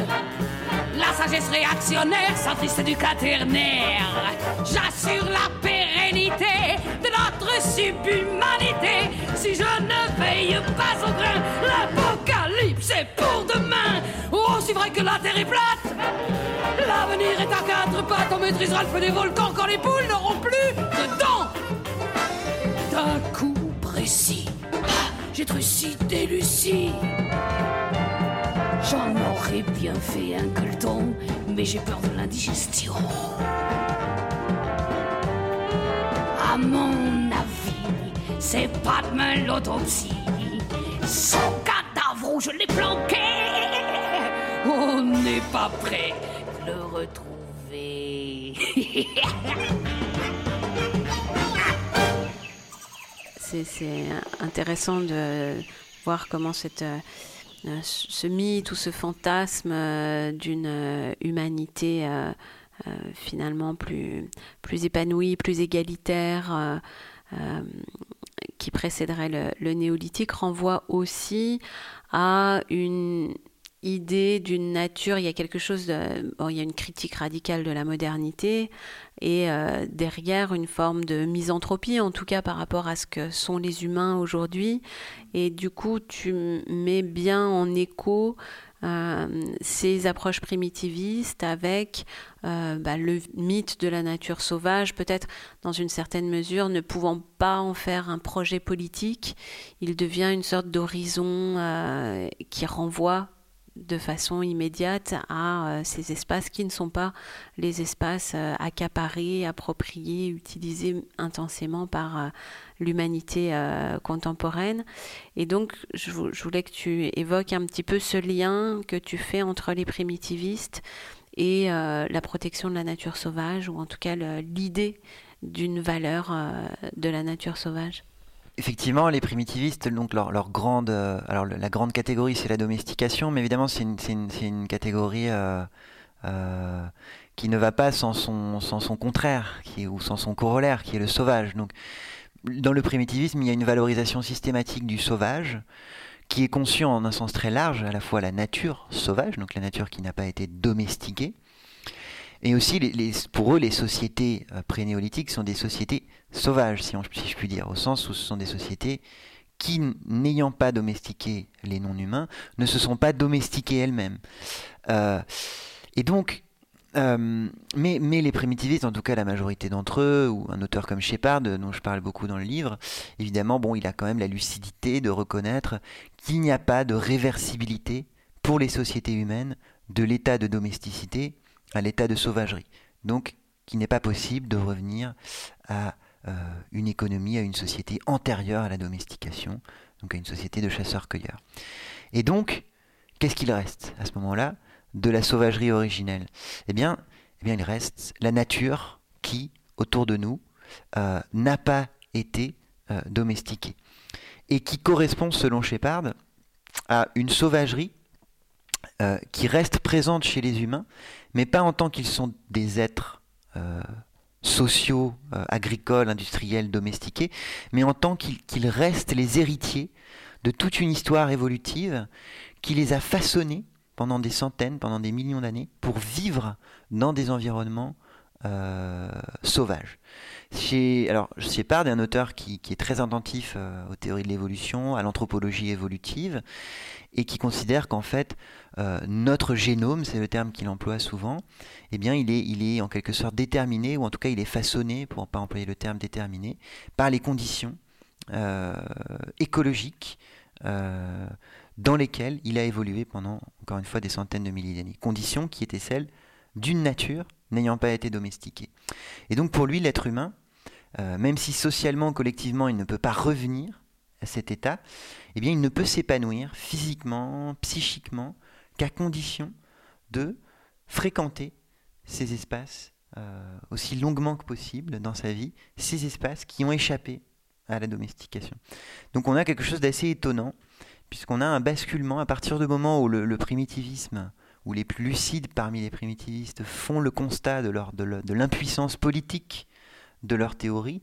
La sagesse réactionnaire, centriste du quaternaire. J'assure la pérennité de notre subhumanité. Si je ne veille pas au grain, l'apocalypse est pour demain. Aussi vrai que la terre est plate. L'avenir est à quatre pattes, on maîtrisera le feu des volcans quand les poules n'auront plus de dents. D'un coup précis, ah, j'ai trucidé Lucie. J'en aurais bien fait un colton, mais j'ai peur de l'indigestion. À mon avis, c'est pas demain l'autopsie. Son cadavre je l'ai planqué, on n'est pas prêt de le retrouver. c'est intéressant de voir comment euh, ce mythe ou ce fantasme euh, d'une euh, humanité finalement plus, plus épanouie, plus égalitaire, qui précéderait le, néolithique, renvoie aussi à une idée d'une nature, il y a quelque chose il y a une critique radicale de la modernité et euh, derrière une forme de misanthropie, en tout cas par rapport à ce que sont les humains aujourd'hui. Et du coup, tu mets bien en écho euh, ces approches primitivistes avec euh, bah, le mythe de la nature sauvage, peut-être dans une certaine mesure, ne pouvant pas en faire un projet politique, il devient une sorte d'horizon qui renvoie de façon immédiate à euh, ces espaces qui ne sont pas les espaces euh, accaparés, appropriés, utilisés intensément par euh, l'humanité contemporaine. Et donc, je, voulais que tu évoques un petit peu ce lien que tu fais entre les primitivistes et la protection de la nature sauvage, ou en tout cas l'idée d'une valeur de la nature sauvage. Effectivement, les primitivistes, donc leur, grande, euh, alors la grande catégorie, c'est la domestication, mais évidemment, c'est une, catégorie euh, euh, qui ne va pas sans son, son contraire, qui ou sans son corollaire, qui est le sauvage. Donc, dans le primitivisme, il y a une valorisation systématique du sauvage, qui est conçu en un sens très large, à la fois la nature sauvage, donc la nature qui n'a pas été domestiquée, et aussi, pour eux, les sociétés euh, pré-néolithiques sont des sociétés sauvages, si, je puis dire, au sens où ce sont des sociétés qui, n'ayant pas domestiqué les non-humains, ne se sont pas domestiquées elles-mêmes. Euh, et donc, euh, mais, mais, les primitivistes, en tout cas la majorité d'entre eux, ou un auteur comme Shepard, dont je parle beaucoup dans le livre, évidemment, bon, il a quand même la lucidité de reconnaître qu'il n'y a pas de réversibilité pour les sociétés humaines de l'état de domesticité à l'état de sauvagerie. Donc, qu'il n'est pas possible de revenir à euh, une économie, à une société antérieure à la domestication, donc à une société de chasseurs-cueilleurs. Et donc, qu'est-ce qu'il reste à ce moment-là de la sauvagerie originelle? Eh bien, eh bien, il reste la nature qui, autour de nous, euh, n'a pas été euh, domestiquée et qui correspond, selon Shepard, à une sauvagerie qui reste présente chez les humains, mais pas en tant qu'ils sont des êtres euh, sociaux, euh, agricoles, industriels, domestiqués, mais en tant qu'ils restent les héritiers de toute une histoire évolutive qui les a façonnés pendant des centaines, pendant des millions d'années, pour vivre dans des environnements euh, alors, Shepard est un auteur qui, est très attentif aux théories de l'évolution, à l'anthropologie évolutive, et qui considère qu'en fait, euh, notre génome, c'est le terme qu'il emploie souvent, eh bien, il est, il est en quelque sorte déterminé, ou en tout cas, il est façonné, pour ne pas employer le terme déterminé, par les conditions euh, écologiques euh, dans lesquelles il a évolué pendant, encore une fois, des centaines de milliers d'années. Conditions qui étaient celles d'une nature n'ayant pas été domestiquée. Et donc, pour lui, l'être humain, même si socialement, collectivement, il ne peut pas revenir à cet état, eh bien, il ne peut s'épanouir physiquement, psychiquement, qu'à condition de fréquenter ces espaces euh, aussi longuement que possible dans sa vie, ces espaces qui ont échappé à la domestication. Donc on a quelque chose d'assez étonnant, puisqu'on a un basculement à partir du moment où le, primitivisme, où les plus lucides parmi les primitivistes font le constat de, de l'impuissance politique de leur théorie,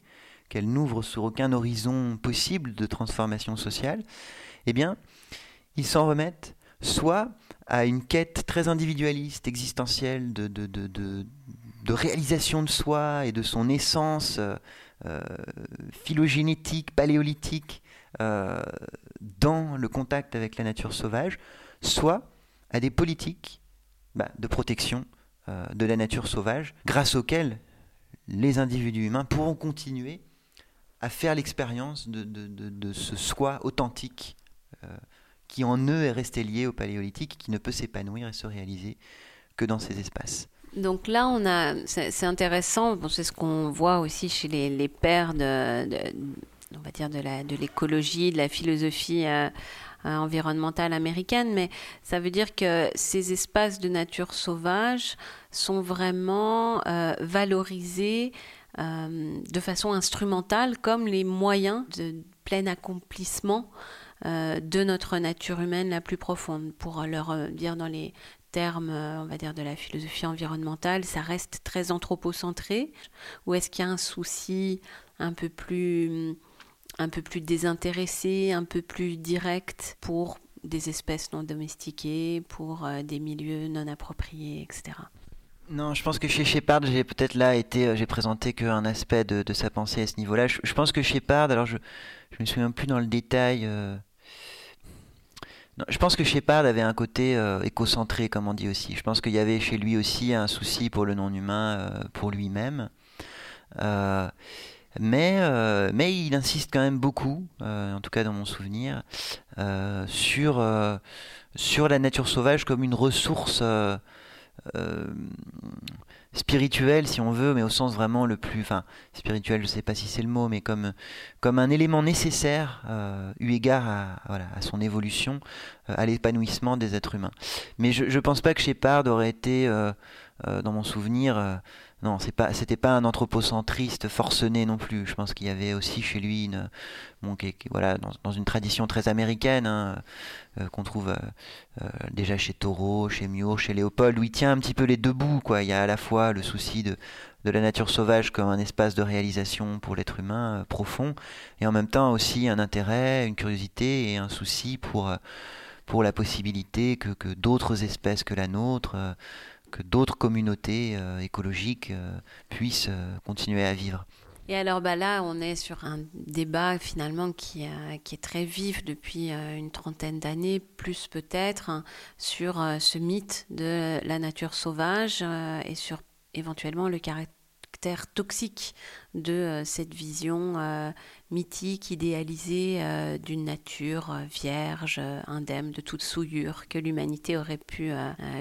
qu'elle n'ouvre sur aucun horizon possible de transformation sociale, eh bien, ils s'en remettent soit à une quête très individualiste, existentielle, de, réalisation de soi et de son essence euh, euh, phylogénétique, paléolithique, euh, dans le contact avec la nature sauvage, soit à des politiques bah, de protection de la nature sauvage, grâce auxquelles les individus humains pourront continuer à faire l'expérience de, ce soi authentique qui en eux est resté lié au paléolithique, qui ne peut s'épanouir et se réaliser que dans ces espaces. Donc là, on a, c'est intéressant, c'est ce qu'on voit aussi chez les, pères de, on va dire, de l'écologie, de, de, la philosophie environnementale américaine, mais ça veut dire que ces espaces de nature sauvage sont vraiment valorisés de façon instrumentale comme les moyens de plein accomplissement de notre nature humaine la plus profonde, pour leur dire dans les termes, on va dire, de la philosophie environnementale, ça reste très anthropocentré Ou est-ce qu'il y a un souci un peu plus, un peu plus désintéressé, un peu plus direct pour des espèces non domestiquées, pour euh, des milieux non appropriés, etc. Non, je pense que chez Shepard, j'ai peut-être là été, euh, j'ai présenté qu'un aspect de, sa pensée à ce niveau-là. Je, pense que Shepard, alors je, je me souviens plus dans le détail. Euh, je pense que Shepard avait un côté écocentré, comme on dit aussi. Je pense qu'il y avait chez lui aussi un souci pour le non-humain, pour lui-même. Mais, euh, mais il insiste quand même beaucoup, euh, en tout cas dans mon souvenir, euh, sur, sur la nature sauvage comme une ressource spirituelle, si on veut, mais au sens vraiment le plus. Enfin, spirituel, je ne sais pas si c'est le mot, mais comme, comme un élément nécessaire, eu égard à, voilà, à son évolution, à l'épanouissement des êtres humains. Mais je ne pense pas que Shepard aurait été, dans mon souvenir, non, c'est pas, c'était pas un anthropocentriste forcené non plus. Je pense qu'il y avait aussi chez lui une, bon, voilà, dans, une tradition très américaine hein, euh, qu'on trouve euh, euh, déjà chez Thoreau, chez Muir, chez Léopold, où il tient un petit peu les deux bouts. Quoi. Il y a à la fois le souci de, de la nature sauvage comme un espace de réalisation pour l'être humain profond, et en même temps aussi un intérêt, une curiosité et un souci pour, pour la possibilité que d'autres espèces que la nôtre que d'autres communautés euh, écologiques euh, puissent euh, continuer à vivre. Et alors bah là, on est sur un débat finalement qui, est très vif depuis une trentaine d'années, plus peut-être, hein, sur ce mythe de la nature sauvage et sur éventuellement le caractère toxique de euh, cette vision euh, mythique, idéalisée euh, d'une nature vierge, indemne de toute souillure que l'humanité aurait pu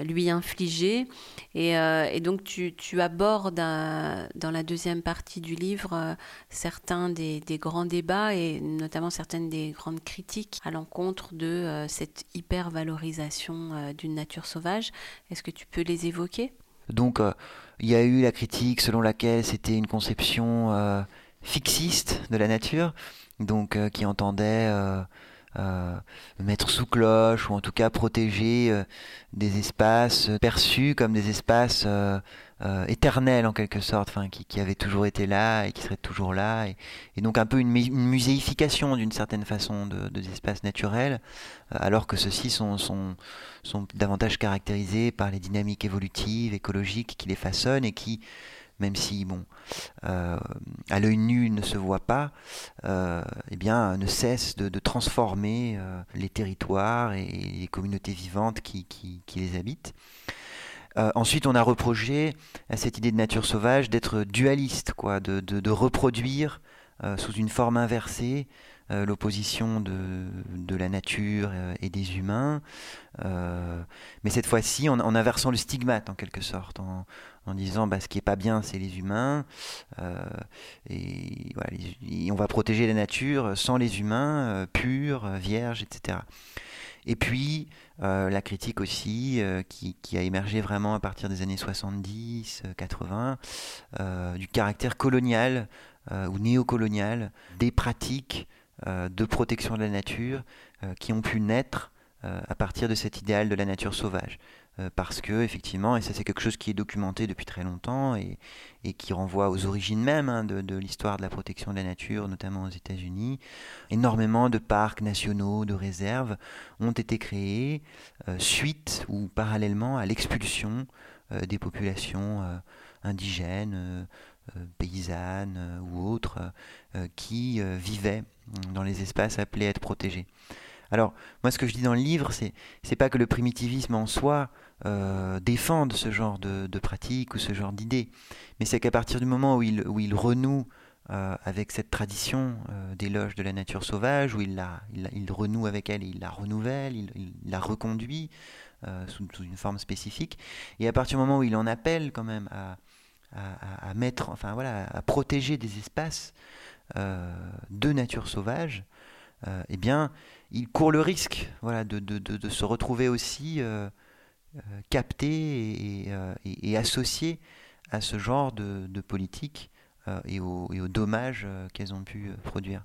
lui infliger. Et, donc tu, abordes dans la deuxième partie du livre certains des, des, grands débats et notamment certaines des grandes critiques à l'encontre de cette hyper-valorisation d'une nature sauvage. Est-ce que tu peux les évoquer? Donc il y a eu la critique selon laquelle c'était une conception euh, fixiste de la nature, donc euh, qui entendait mettre sous cloche ou en tout cas protéger des espaces perçus comme des espaces euh, en quelque sorte, enfin, qui, qui, avait toujours été là et qui serait toujours là, et, donc un peu une, muséification d'une certaine façon de, des espaces naturels, euh, alors que ceux-ci sont, sont, sont, davantage caractérisés par les dynamiques évolutives, écologiques qui les façonnent et qui, même si bon, euh, à l'œil nu ne se voit pas, eh bien, ne cessent de, de transformer les territoires et les communautés vivantes qui, qui, qui les habitent. Euh, ensuite, on a reproché à cette idée de nature sauvage d'être dualiste, quoi, de, reproduire euh, sous une forme inversée euh, l'opposition de, la nature et des humains, mais cette fois-ci en, inversant le stigmate en quelque sorte, en, disant bah, ce qui est pas bien c'est les humains, et, voilà, on va protéger la nature sans les humains, purs, vierges, etc. Et puis, euh, la critique aussi, euh, qui, a émergé vraiment à partir des années 70, 80, euh, du caractère colonial ou néocolonial des pratiques de protection de la nature qui ont pu naître à partir de cet idéal de la nature sauvage. Euh, parce que effectivement, et ça c'est quelque chose qui est documenté depuis très longtemps et, qui renvoie aux origines même hein, de, l'histoire de la protection de la nature, notamment aux États-Unis, énormément de parcs nationaux, de réserves ont été créés euh, suite ou parallèlement à l'expulsion euh, des populations indigènes, paysannes ou autres qui vivaient dans les espaces appelés à être protégés. Alors, moi, ce que je dis dans le livre, c'est c'est pas que le primitivisme en soi euh, défende ce genre de, pratique ou ce genre d'idée, mais c'est qu'à partir du moment où il, où il renoue euh, avec cette tradition euh, d'éloge de la nature sauvage, où il, la, il, renoue avec elle, il la renouvelle, il, la reconduit sous, une forme spécifique, et à partir du moment où il en appelle quand même à, à, à mettre, enfin voilà, à protéger des espaces de nature sauvage, eh bien, il court le risque voilà, de, de, se retrouver aussi capté et, associé à ce genre de, politique et, aux, et aux dommages qu'elles ont pu produire.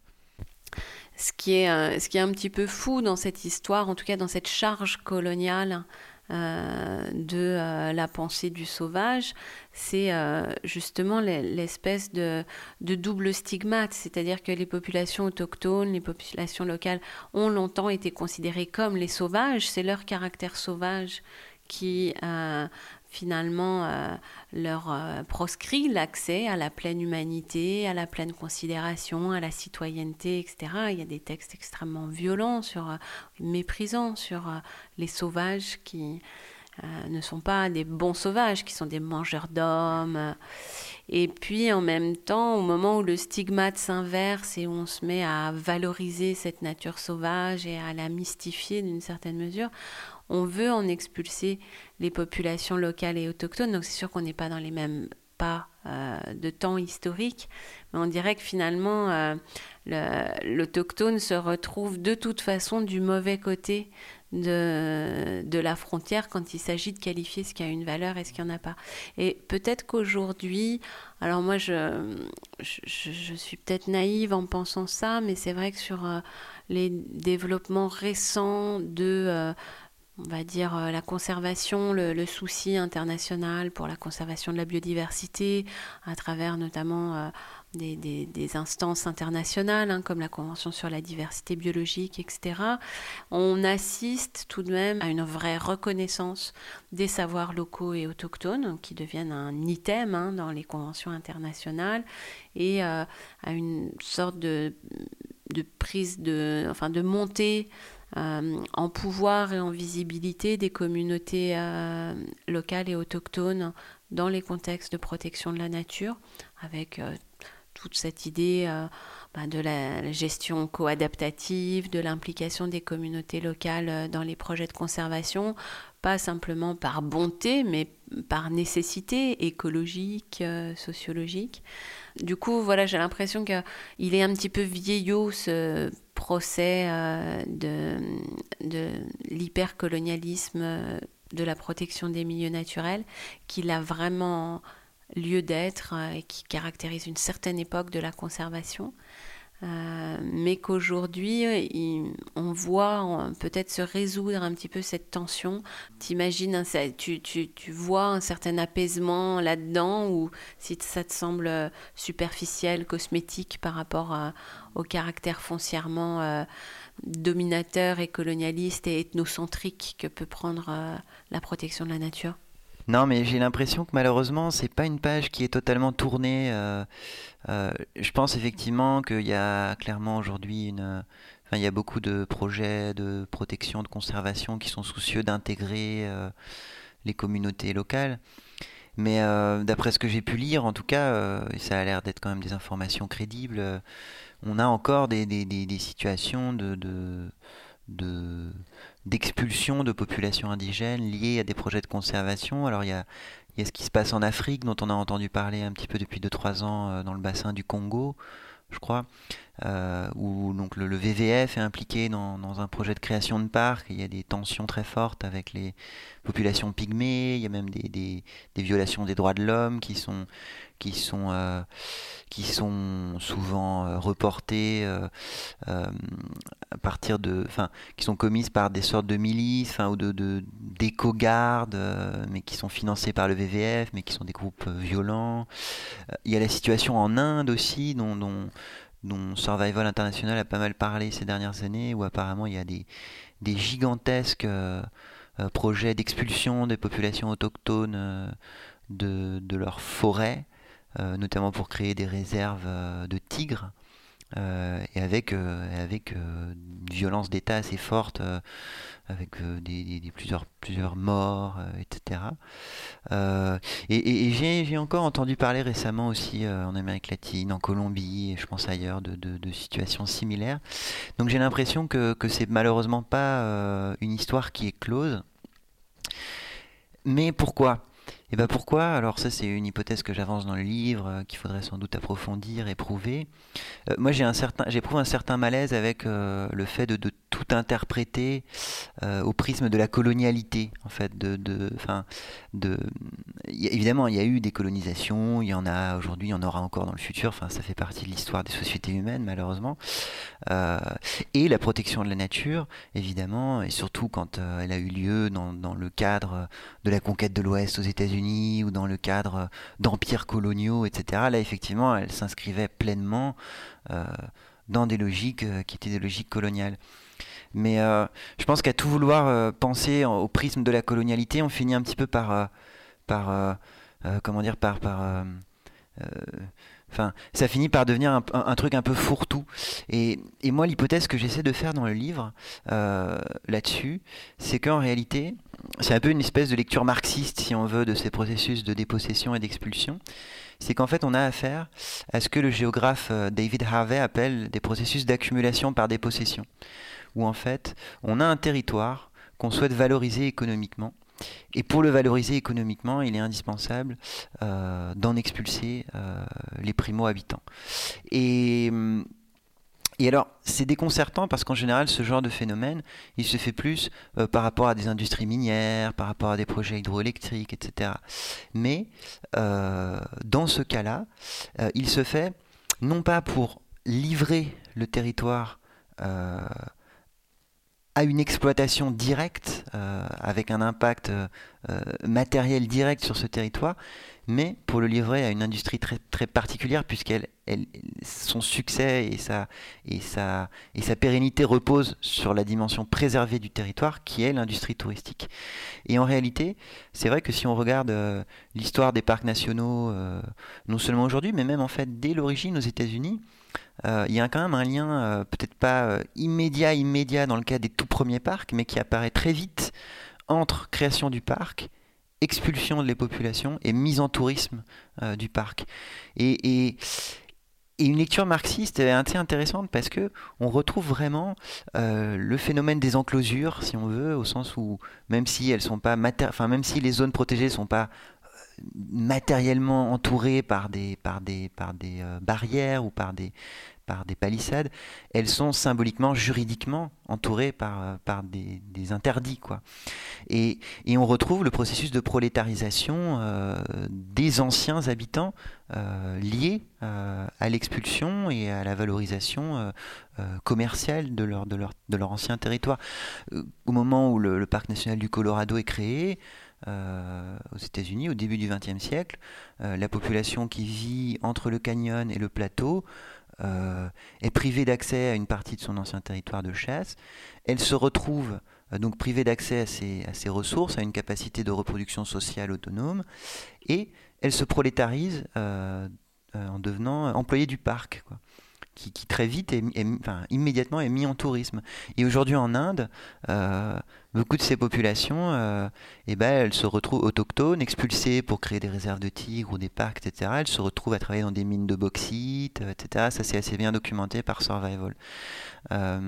Ce qui, est, ce qui est un petit peu fou dans cette histoire, en tout cas dans cette charge coloniale euh, de euh, la pensée du sauvage, c'est euh, justement l'espèce de, de, double stigmate, c'est-à-dire que les populations autochtones, les populations locales ont longtemps été considérées comme les sauvages, c'est leur caractère sauvage qui finalement euh, leur euh, proscrit l'accès à la pleine humanité, à la pleine considération, à la citoyenneté, etc. Il y a des textes extrêmement violents, sur, euh, méprisants sur les sauvages qui ne sont pas des bons sauvages, qui sont des mangeurs d'hommes. Et puis en même temps, au moment où le stigmate s'inverse et où on se met à valoriser cette nature sauvage et à la mystifier d'une certaine mesure, on veut en expulser les populations locales et autochtones. Donc c'est sûr qu'on n'est pas dans les mêmes pas euh, de temps historique, mais on dirait que finalement euh, l'autochtone se retrouve de toute façon du mauvais côté de, la frontière quand il s'agit de qualifier ce qui a une valeur et ce qui n'y en a pas. Et peut-être qu'aujourd'hui, alors moi je, je, suis peut-être naïve en pensant ça, mais c'est vrai que sur euh, les développements récents de on va dire, euh, la conservation, le, souci international pour la conservation de la biodiversité, à travers notamment euh, des, instances internationales, hein, comme la Convention sur la diversité biologique, etc. On assiste tout de même à une vraie reconnaissance des savoirs locaux et autochtones, qui deviennent un item hein, dans les conventions internationales, et euh, à une sorte prise de, enfin, de montée en pouvoir et en visibilité des communautés euh, locales et autochtones dans les contextes de protection de la nature, avec euh, toute cette idée bah, de la gestion co-adaptative, de l'implication des communautés locales dans les projets de conservation, pas simplement par bonté, mais par nécessité écologique, sociologique. Du coup, voilà, j'ai l'impression qu'il est un petit peu vieillot ce procès euh, de, de l'hypercolonialisme euh, de la protection des milieux naturels, qu'il a vraiment lieu d'être euh, et qui caractérise une certaine époque de la conservation. Mais qu'aujourd'hui, on voit peut-être se résoudre un petit peu cette tension. T'imagines, tu, tu, tu vois un certain apaisement là-dedans, ou si ça te semble superficiel, cosmétique par rapport au caractère foncièrement euh, dominateur et colonialiste et ethnocentrique que peut prendre euh, la protection de la nature non, mais j'ai l'impression que malheureusement, c'est pas une page qui est totalement tournée. Euh, je pense effectivement qu'il y a clairement aujourd'hui une. il y a beaucoup de projets de protection, de conservation qui sont soucieux d'intégrer les communautés locales. Mais d'après ce que j'ai pu lire, en tout cas, ça a l'air d'être quand même des informations crédibles, on a encore des, situations de, de d'expulsion de populations indigènes liées à des projets de conservation. Alors il y a, ce qui se passe en Afrique, dont on a entendu parler un petit peu depuis 2-3 ans euh, dans le bassin du Congo, je crois, euh, où donc le, VVF est impliqué dans, un projet de création de parc. Il y a des tensions très fortes avec les populations pygmées, il y a même des violations des droits de l'homme qui sont, qui sont, euh, qui sont souvent euh, reportées euh, à partir de, enfin, qui sont commises par des sortes de milices, ou de d'éco-gardes, mais qui sont financées par le VVF, mais qui sont des groupes violents. Il y a la situation en Inde aussi, dont, dont, dont Survival International a pas mal parlé ces dernières années, où apparemment il y a des, des gigantesques projets d'expulsion des populations autochtones de, de leurs forêts. Euh, notamment pour créer des réserves euh, de tigres. Euh, et avec, une violence d'État assez forte, avec des, plusieurs, plusieurs morts, etc. et, j'ai encore entendu parler récemment aussi en Amérique latine, en Colombie, et je pense ailleurs, de, de, situations similaires. Donc j'ai l'impression que, que c'est malheureusement pas une histoire qui est close. Mais pourquoi? Et ben pourquoi? Alors ça c'est une hypothèse que j'avance dans le livre, euh, qu'il faudrait sans doute approfondir et prouver. Euh, moi j'ai un certain, j'éprouve un certain malaise avec euh, le fait de, tout interpréter au prisme de la colonialité, en fait. De, de, de, évidemment il y a eu des colonisations, il y en a aujourd'hui, il y en aura encore dans le futur. Ça fait partie de l'histoire des sociétés humaines malheureusement. et la protection de la nature, évidemment, et surtout quand elle a eu lieu dans, le cadre de la conquête de l'Ouest aux États-Unis ou dans le cadre d'empires coloniaux, etc. Là, effectivement, elle s'inscrivait pleinement euh, dans des logiques euh, qui étaient des logiques coloniales. Mais euh, je pense qu'à tout vouloir penser au prisme de la colonialité, on finit un petit peu par, par comment dire, par, par Enfin, ça finit par devenir un, truc un peu fourre-tout. Et, moi, l'hypothèse que j'essaie de faire dans le livre là-dessus, c'est qu'en réalité, c'est un peu une espèce de lecture marxiste, si on veut, de ces processus de dépossession et d'expulsion. C'est qu'en fait, on a affaire à ce que le géographe euh, David Harvey appelle des processus d'accumulation par dépossession, où en fait, on a un territoire qu'on souhaite valoriser économiquement. Et pour le valoriser économiquement, il est indispensable euh, d'en expulser euh, les primo-habitants. Et hum, et alors, c'est déconcertant parce qu'en général, ce genre de phénomène, il se fait plus euh, par rapport à des industries minières, par rapport à des projets hydroélectriques, etc. Mais dans ce cas-là, il se fait non pas pour livrer le territoire à une exploitation directe, avec un impact matériel direct sur ce territoire, mais pour le livrer à une industrie très, très particulière, puisqu'elle son succès et sa, et, sa, et sa pérennité reposent sur la dimension préservée du territoire, qui est l'industrie touristique. Et en réalité, c'est vrai que si on regarde euh, l'histoire des parcs nationaux, euh, non seulement aujourd'hui, mais même en fait dès l'origine aux États-Unis, euh, il y a quand même un lien, peut-être pas immédiat, immédiat dans le cas des tout premiers parcs, mais qui apparaît très vite entre création du parc expulsion de les populations et mise en tourisme euh, du parc. Et, une lecture marxiste est assez intéressante parce que on retrouve vraiment euh, le phénomène des enclosures, si on veut, au sens où même si elles sont pas enfin même si les zones protégées sont pas euh, matériellement entourées par des par des par des barrières ou par des par des palissades, elles sont symboliquement, juridiquement entourées par, euh, par des, interdits. Quoi. Et, on retrouve le processus de prolétarisation euh, des anciens habitants euh, liés à l'expulsion et à la valorisation commerciale de leur, de, leur, de leur ancien territoire. au moment où le, parc national du Colorado est créé, aux États-Unis au début du XXe siècle, la population qui vit entre le canyon et le plateau euh, est privée d'accès à une partie de son ancien territoire de chasse. Elle se retrouve euh, donc privée d'accès à ses, ressources, à une capacité de reproduction sociale autonome, et elle se prolétarise euh, en devenant employée du parc. Qui, très vite, est, immédiatement est mis en tourisme. Et aujourd'hui en Inde, euh, beaucoup de ces populations, euh, eh ben, elles se retrouvent autochtones, expulsées pour créer des réserves de tigres ou des parcs, etc. Elles se retrouvent à travailler dans des mines de bauxite, etc. Ça c'est assez bien documenté par Survival. Euh,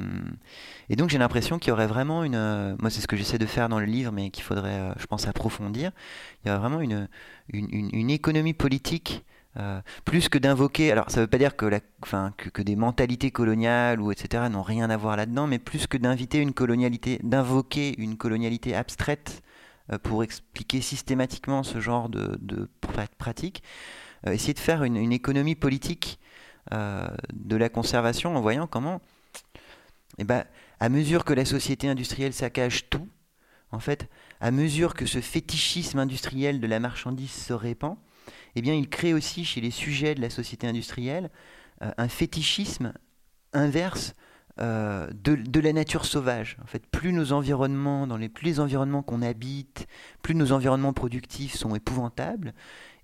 et donc j'ai l'impression qu'il y aurait vraiment une... Moi c'est ce que j'essaie de faire dans le livre, mais qu'il faudrait, je pense, approfondir. Il y aurait vraiment une économie politique euh, plus que d'invoquer, alors ça ne veut pas dire que, que, des mentalités coloniales ou etc. n'ont rien à voir là-dedans, mais plus que d'inviter une colonialité, d'invoquer une colonialité abstraite euh, pour expliquer systématiquement ce genre de, de pratique, euh, essayer de faire une, économie politique de la conservation en voyant comment, eh ben, à mesure que la société industrielle saccage tout, en fait, à mesure que ce fétichisme industriel de la marchandise se répand, eh bien, il crée aussi chez les sujets de la société industrielle euh, un fétichisme inverse euh, de, la nature sauvage. En fait, plus nos environnements, dans les, plus les environnements qu'on habite, plus nos environnements productifs sont épouvantables,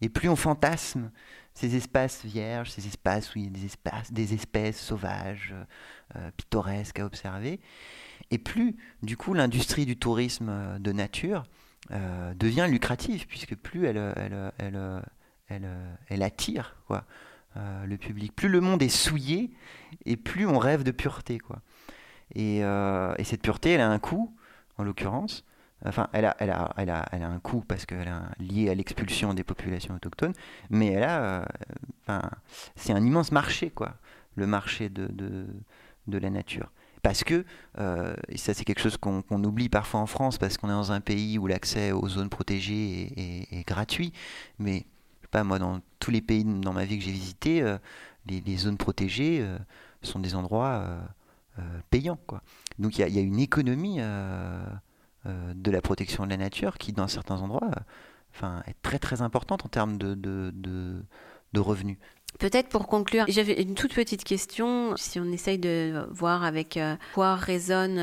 et plus on fantasme ces espaces vierges, ces espaces où il y a des, espaces, des espèces sauvages, euh, pittoresques à observer, et plus, du coup, l'industrie du tourisme de nature devient lucrative, puisque plus elle, elle, elle, euh, elle, attire quoi, euh, le public. Plus le monde est souillé, et plus on rêve de pureté. Quoi. Et, euh, et, cette pureté, elle a un coût, en l'occurrence. Enfin, elle a, elle a, elle a, elle a un coût parce qu'elle est lié à l'expulsion des populations autochtones, mais elle a, enfin, c'est un immense marché, quoi, le marché de, de, de la nature. Parce que, et ça c'est quelque chose qu'on oublie parfois en France, parce qu'on est dans un pays où l'accès aux zones protégées est, gratuit, mais pas moi, dans tous les pays dans ma vie que j'ai visités, les, les, zones protégées sont des endroits payants. Donc il y, a une économie euh, de la protection de la nature qui, dans certains endroits, euh, est très très importante en termes de, revenus. Peut-être pour conclure, j'avais une toute petite question. Si on essaye de voir avec euh, quoi résonne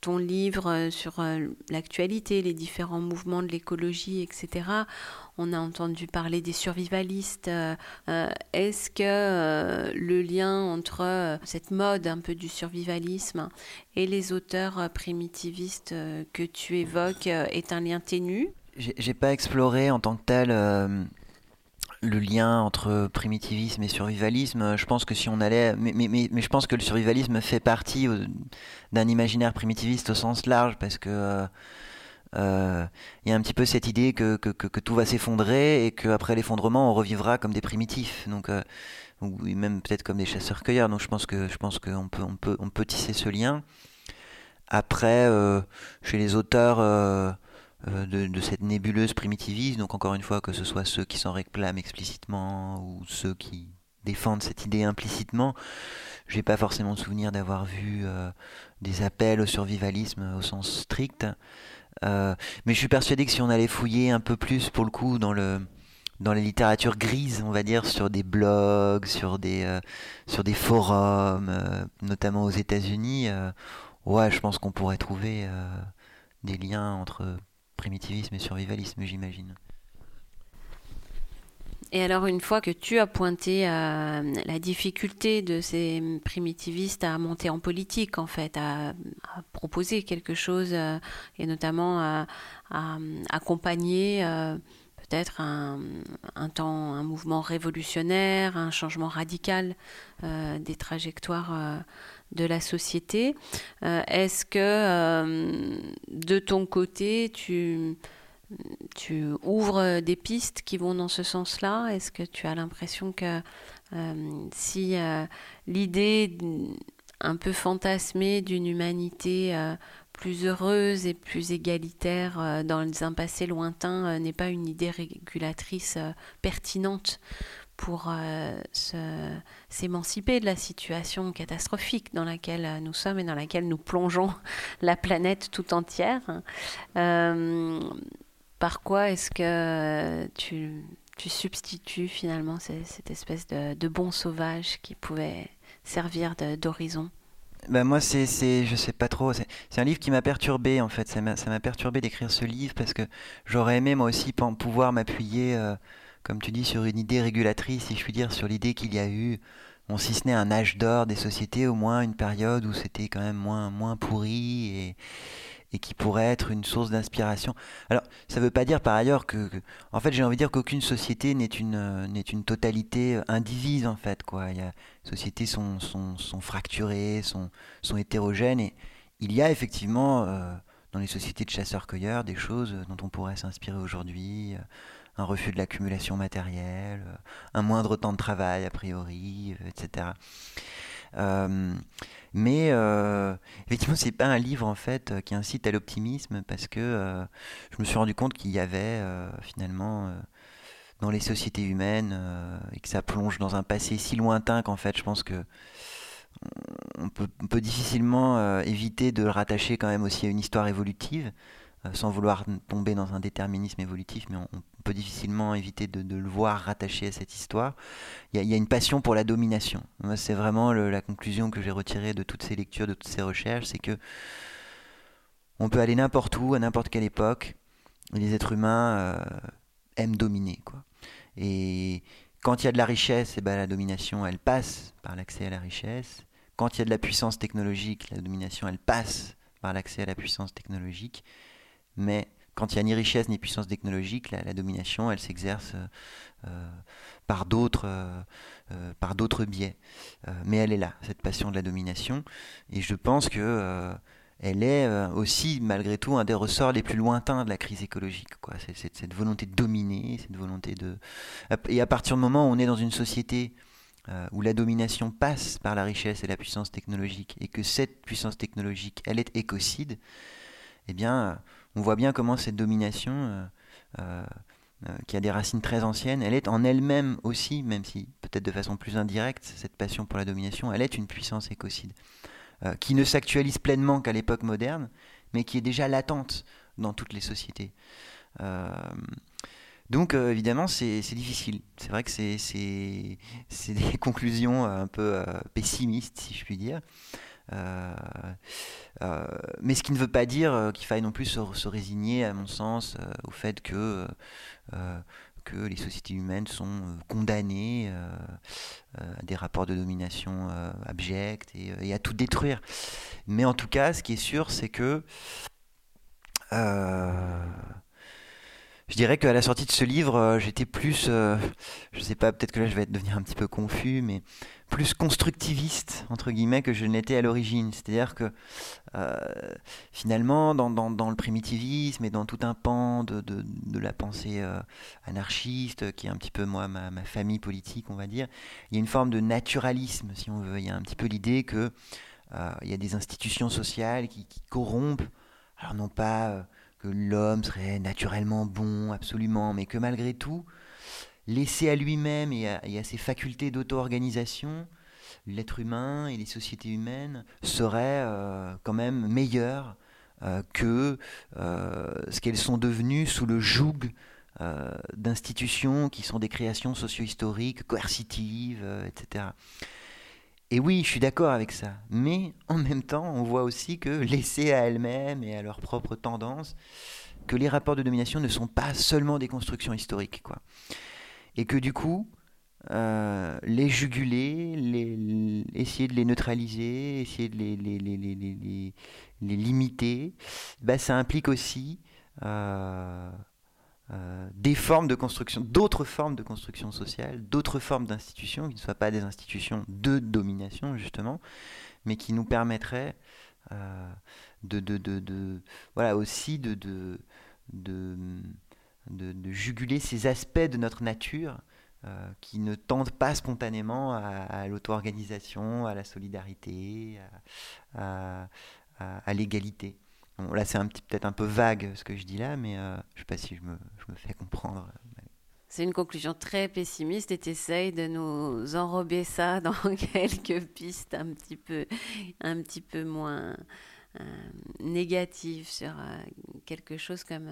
ton livre sur l'actualité, les différents mouvements de l'écologie, etc. On a entendu parler des survivalistes. Est-ce que le lien entre cette mode un peu du survivalisme et les auteurs primitivistes que tu évoques est un lien ténu? J'ai pas exploré en tant que tel le lien entre primitivisme et survivalisme, je pense que si on allait, mais, mais, mais, je pense que le survivalisme fait partie d'un imaginaire primitiviste au sens large, parce que euh, euh, il y a un petit peu cette idée que, que, tout va s'effondrer et qu'après l'effondrement, on revivra comme des primitifs, donc euh, ou même peut-être comme des chasseurs-cueilleurs. Donc je pense que je pense qu'on peut on peut on peut tisser ce lien. Après, chez les auteurs euh, de, cette nébuleuse primitiviste. Donc encore une fois, que ce soit ceux qui s'en réclament explicitement ou ceux qui défendent cette idée implicitement, je n'ai pas forcément souvenir d'avoir vu euh, des appels au survivalisme au sens strict. Euh, mais je suis persuadé que si on allait fouiller un peu plus pour le coup dans le dans les littératures grises, on va dire, sur des blogs, sur des, sur des forums, notamment aux États-Unis, ouais, je pense qu'on pourrait trouver des liens entre primitivisme et survivalisme, j'imagine. Et alors, une fois que tu as pointé euh, la difficulté de ces primitivistes à monter en politique, en fait, à, proposer quelque chose, euh, et notamment à, accompagner euh, peut-être un, temps, un mouvement révolutionnaire, un changement radical des trajectoires de la société. Euh, est-ce que euh, de ton côté, tu, ouvres des pistes qui vont dans ce sens-là? Est-ce que tu as l'impression que euh, si l'idée un peu fantasmée d'une humanité plus heureuse et plus égalitaire dans un passé lointain n'est pas une idée régulatrice pertinente? Pour euh, s'émanciper de la situation catastrophique dans laquelle euh, nous sommes et dans laquelle nous plongeons la planète tout entière. Euh, par quoi est-ce que tu, tu, substitues finalement cette, espèce de, bon sauvage qui pouvait servir d'horizon? Ben moi, c'est, c'est, je sais pas trop. C'est, un livre qui m'a perturbé en fait. Ça m'a, ça m'a perturbé d'écrire ce livre parce que j'aurais aimé moi aussi pouvoir m'appuyer comme tu dis, sur une idée régulatrice, si je puis dire, sur l'idée qu'il y a eu, bon, si ce n'est un âge d'or des sociétés, au moins une période où c'était quand même moins, moins pourri et, et qui pourrait être une source d'inspiration. Alors, ça ne veut pas dire par ailleurs que, en fait, j'ai envie de dire qu'aucune société n'est une, n'est une totalité indivise, en fait, quoi. Il y a, les sociétés sont, sont, sont fracturées, sont, sont hétérogènes, et il y a effectivement, euh, dans les sociétés de chasseurs-cueilleurs, des choses dont on pourrait s'inspirer aujourd'hui. Euh, un refus de l'accumulation matérielle, euh, un moindre temps de travail a priori, euh, etc. Euh, mais euh, effectivement, c'est pas un livre en fait qui incite à l'optimisme parce que je me suis rendu compte qu'il y avait finalement dans les sociétés humaines et que ça plonge dans un passé si lointain qu'en fait, je pense que on peut, on peut difficilement éviter de le rattacher quand même aussi à une histoire évolutive. Euh, sans vouloir tomber dans un déterminisme évolutif, mais on, peut difficilement éviter de, le voir rattaché à cette histoire. Il y, a, une passion pour la domination. C'est vraiment la conclusion que j'ai retirée de toutes ces lectures, de toutes ces recherches, c'est que on peut aller n'importe où, à n'importe quelle époque, les êtres humains euh, aiment dominer. Quoi. Et quand il y a de la richesse, eh ben, la domination, elle passe par l'accès à la richesse. Quand il y a de la puissance technologique, la domination, elle passe par l'accès à la puissance technologique mais quand il n'y a ni richesse ni puissance technologique, la, domination, elle s'exerce euh, euh, par d'autres euh, par d'autres biais. mais elle est là, cette passion de la domination, et je pense que elle est aussi, malgré tout, un des ressorts les plus lointains de la crise écologique. C'est, cette volonté de dominer, cette volonté de... Et à partir du moment où on est dans une société où la domination passe par la richesse et la puissance technologique, et que cette puissance technologique, elle est écocide, eh bien, on voit bien comment cette domination, euh, qui a des racines très anciennes, elle est en elle-même aussi, même si peut-être de façon plus indirecte, cette passion pour la domination, elle est une puissance écocide. Euh, qui ne s'actualise pleinement qu'à l'époque moderne, mais qui est déjà latente dans toutes les sociétés. Euh, donc euh, évidemment, c'est difficile. C'est vrai que c'est des conclusions un peu pessimistes, si je puis dire. Mais ce qui ne veut pas dire qu'il faille non plus se, résigner, à mon sens, au fait que que les sociétés humaines sont euh, condamnées euh, euh, à des rapports de domination abjects et, à tout détruire. Mais en tout cas, ce qui est sûr, c'est que je dirais qu'à la sortie de ce livre, j'étais plus, je sais pas, peut-être que là je vais devenir un petit peu confus, mais plus constructiviste, entre guillemets, que je n'étais à l'origine. C'est-à-dire que euh, finalement, dans, le primitivisme et dans tout un pan de, la pensée euh, anarchiste, qui est un petit peu moi, ma, ma, famille politique, on va dire, il y a une forme de naturalisme, si on veut. Il y a un petit peu l'idée que euh, il y a des institutions sociales qui, qui corrompent, alors non pas que l'homme serait naturellement bon, absolument, mais que malgré tout, laissé à lui-même et, à, ses facultés d'auto-organisation, l'être humain et les sociétés humaines seraient euh, quand même meilleurs euh, que euh, ce qu'elles sont devenues sous le joug d'institutions qui sont des créations socio-historiques, coercitives, etc. Et oui, je suis d'accord avec ça. Mais en même temps, on voit aussi que laissées à elles-mêmes et à leurs propres tendances, que les rapports de domination ne sont pas seulement des constructions historiques. Quoi et que du coup, euh, les juguler, essayer de les neutraliser, essayer de les, limiter, bah, ça implique aussi euh, euh, des formes de construction, d'autres formes de construction sociale, d'autres formes d'institutions qui ne soient pas des institutions de domination justement, mais qui nous permettraient de, de, de, voilà aussi de, de, de juguler ces aspects de notre nature euh, qui ne tendent pas spontanément à, l'auto-organisation, à la solidarité, à, l'égalité. là, c'est peut-être un peu vague ce que je dis là, mais euh, je ne sais pas si je me, fais comprendre. C'est une conclusion très pessimiste et tu essayes de nous enrober ça dans quelques pistes un petit peu, un petit peu moins euh, négatives sur quelque chose comme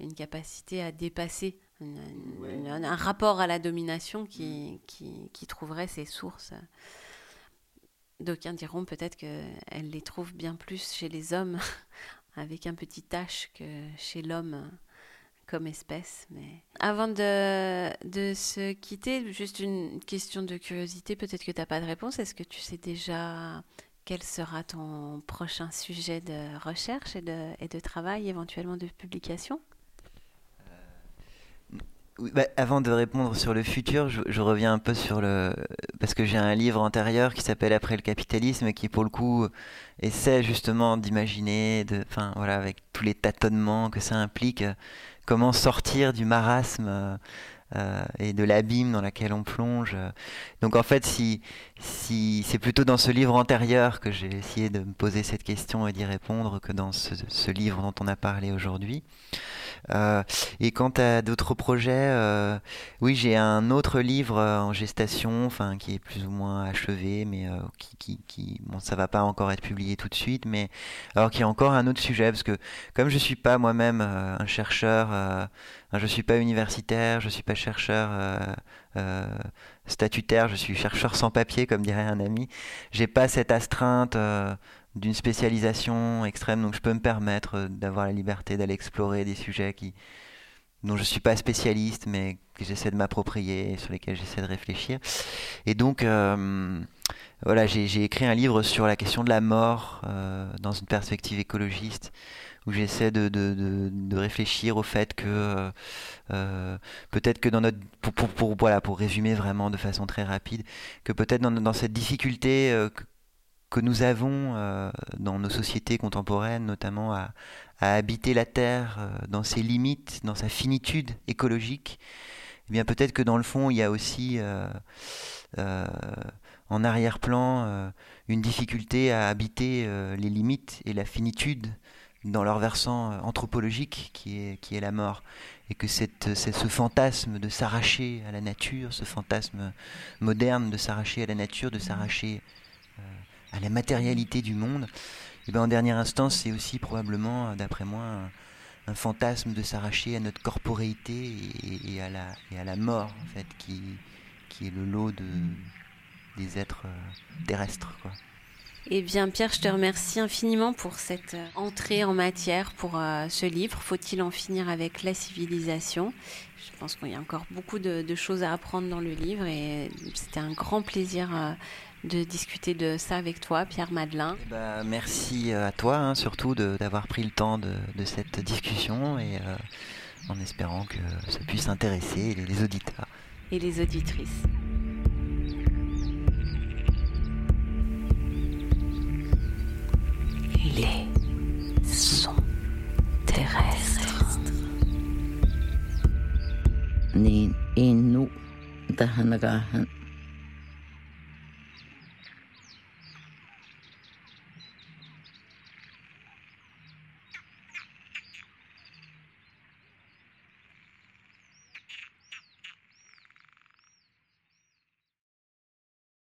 une capacité à dépasser un, rapport à la domination qui, qui, qui trouverait ses sources. D'aucuns diront peut-être qu'elle les trouve bien plus chez les hommes, avec un petit H, que chez l'homme comme espèce. Mais avant de, de se quitter, juste une question de curiosité, peut-être que tu n'as pas de réponse. Est-ce que tu sais déjà quel sera ton prochain sujet de recherche et de, et de travail, éventuellement de publication? Bah, avant de répondre sur le futur, je, reviens un peu sur le... Parce que j'ai un livre antérieur qui s'appelle Après le capitalisme et qui pour le coup essaie justement d'imaginer, de, enfin voilà, avec tous les tâtonnements que ça implique, comment sortir du marasme euh, et de l'abîme dans lequel on plonge. Donc en fait, si, si c'est plutôt dans ce livre antérieur que j'ai essayé de me poser cette question et d'y répondre que dans ce, livre dont on a parlé aujourd'hui. Euh, et quant à d'autres projets, euh, oui, j'ai un autre livre en gestation, enfin qui est plus ou moins achevé, mais qui, qui, qui, bon, ça va pas encore être publié tout de suite, mais alors qui est encore un autre sujet, parce que comme je suis pas moi-même un chercheur, je suis pas universitaire, je suis pas chercheur statutaire, je suis chercheur sans papier, comme dirait un ami. J'ai pas cette astreinte d'une spécialisation extrême, donc je peux me permettre euh, d'avoir la liberté d'aller explorer des sujets dont je ne suis pas spécialiste, mais que j'essaie de m'approprier, sur lesquels j'essaie de réfléchir. Et donc, euh, voilà, j'ai écrit un livre sur la question de la mort euh, dans une perspective écologiste, où j'essaie de, de, de, réfléchir au fait que peut-être que dans notre, pour, pour, pour, voilà, pour résumer vraiment de façon très rapide, que peut-être dans, dans cette difficulté que nous avons dans nos sociétés contemporaines, notamment à, habiter la Terre dans ses limites, dans sa finitude écologique, eh bien peut-être que dans le fond, il y a aussi en arrière-plan une difficulté à habiter les limites et la finitude dans leur versant anthropologique qui est, qui est la mort et que cette, ce fantasme de s'arracher à la nature, ce fantasme moderne de s'arracher à la nature, de s'arracher euh, à la matérialité du monde, et eh ben en dernière instance, c'est aussi probablement, d'après moi, un, fantasme de s'arracher à notre corporéité et, à la, et à la mort, en fait, qui, qui est le lot de, des êtres euh, terrestres. Quoi. Eh bien, Pierre, je te remercie infiniment pour cette euh, entrée en matière pour euh, ce livre. Faut-il en finir avec la civilisation? Je pense qu'il y a encore beaucoup de, choses à apprendre dans le livre et c'était un grand plaisir euh, de discuter de ça avec toi, Pierre Madelin. Eh ben, merci à toi, hein, surtout d'avoir pris le temps de, cette discussion et en espérant que ça puisse intéresser les auditeurs. Et les auditrices. Les sons terrestres. Niin innu tähän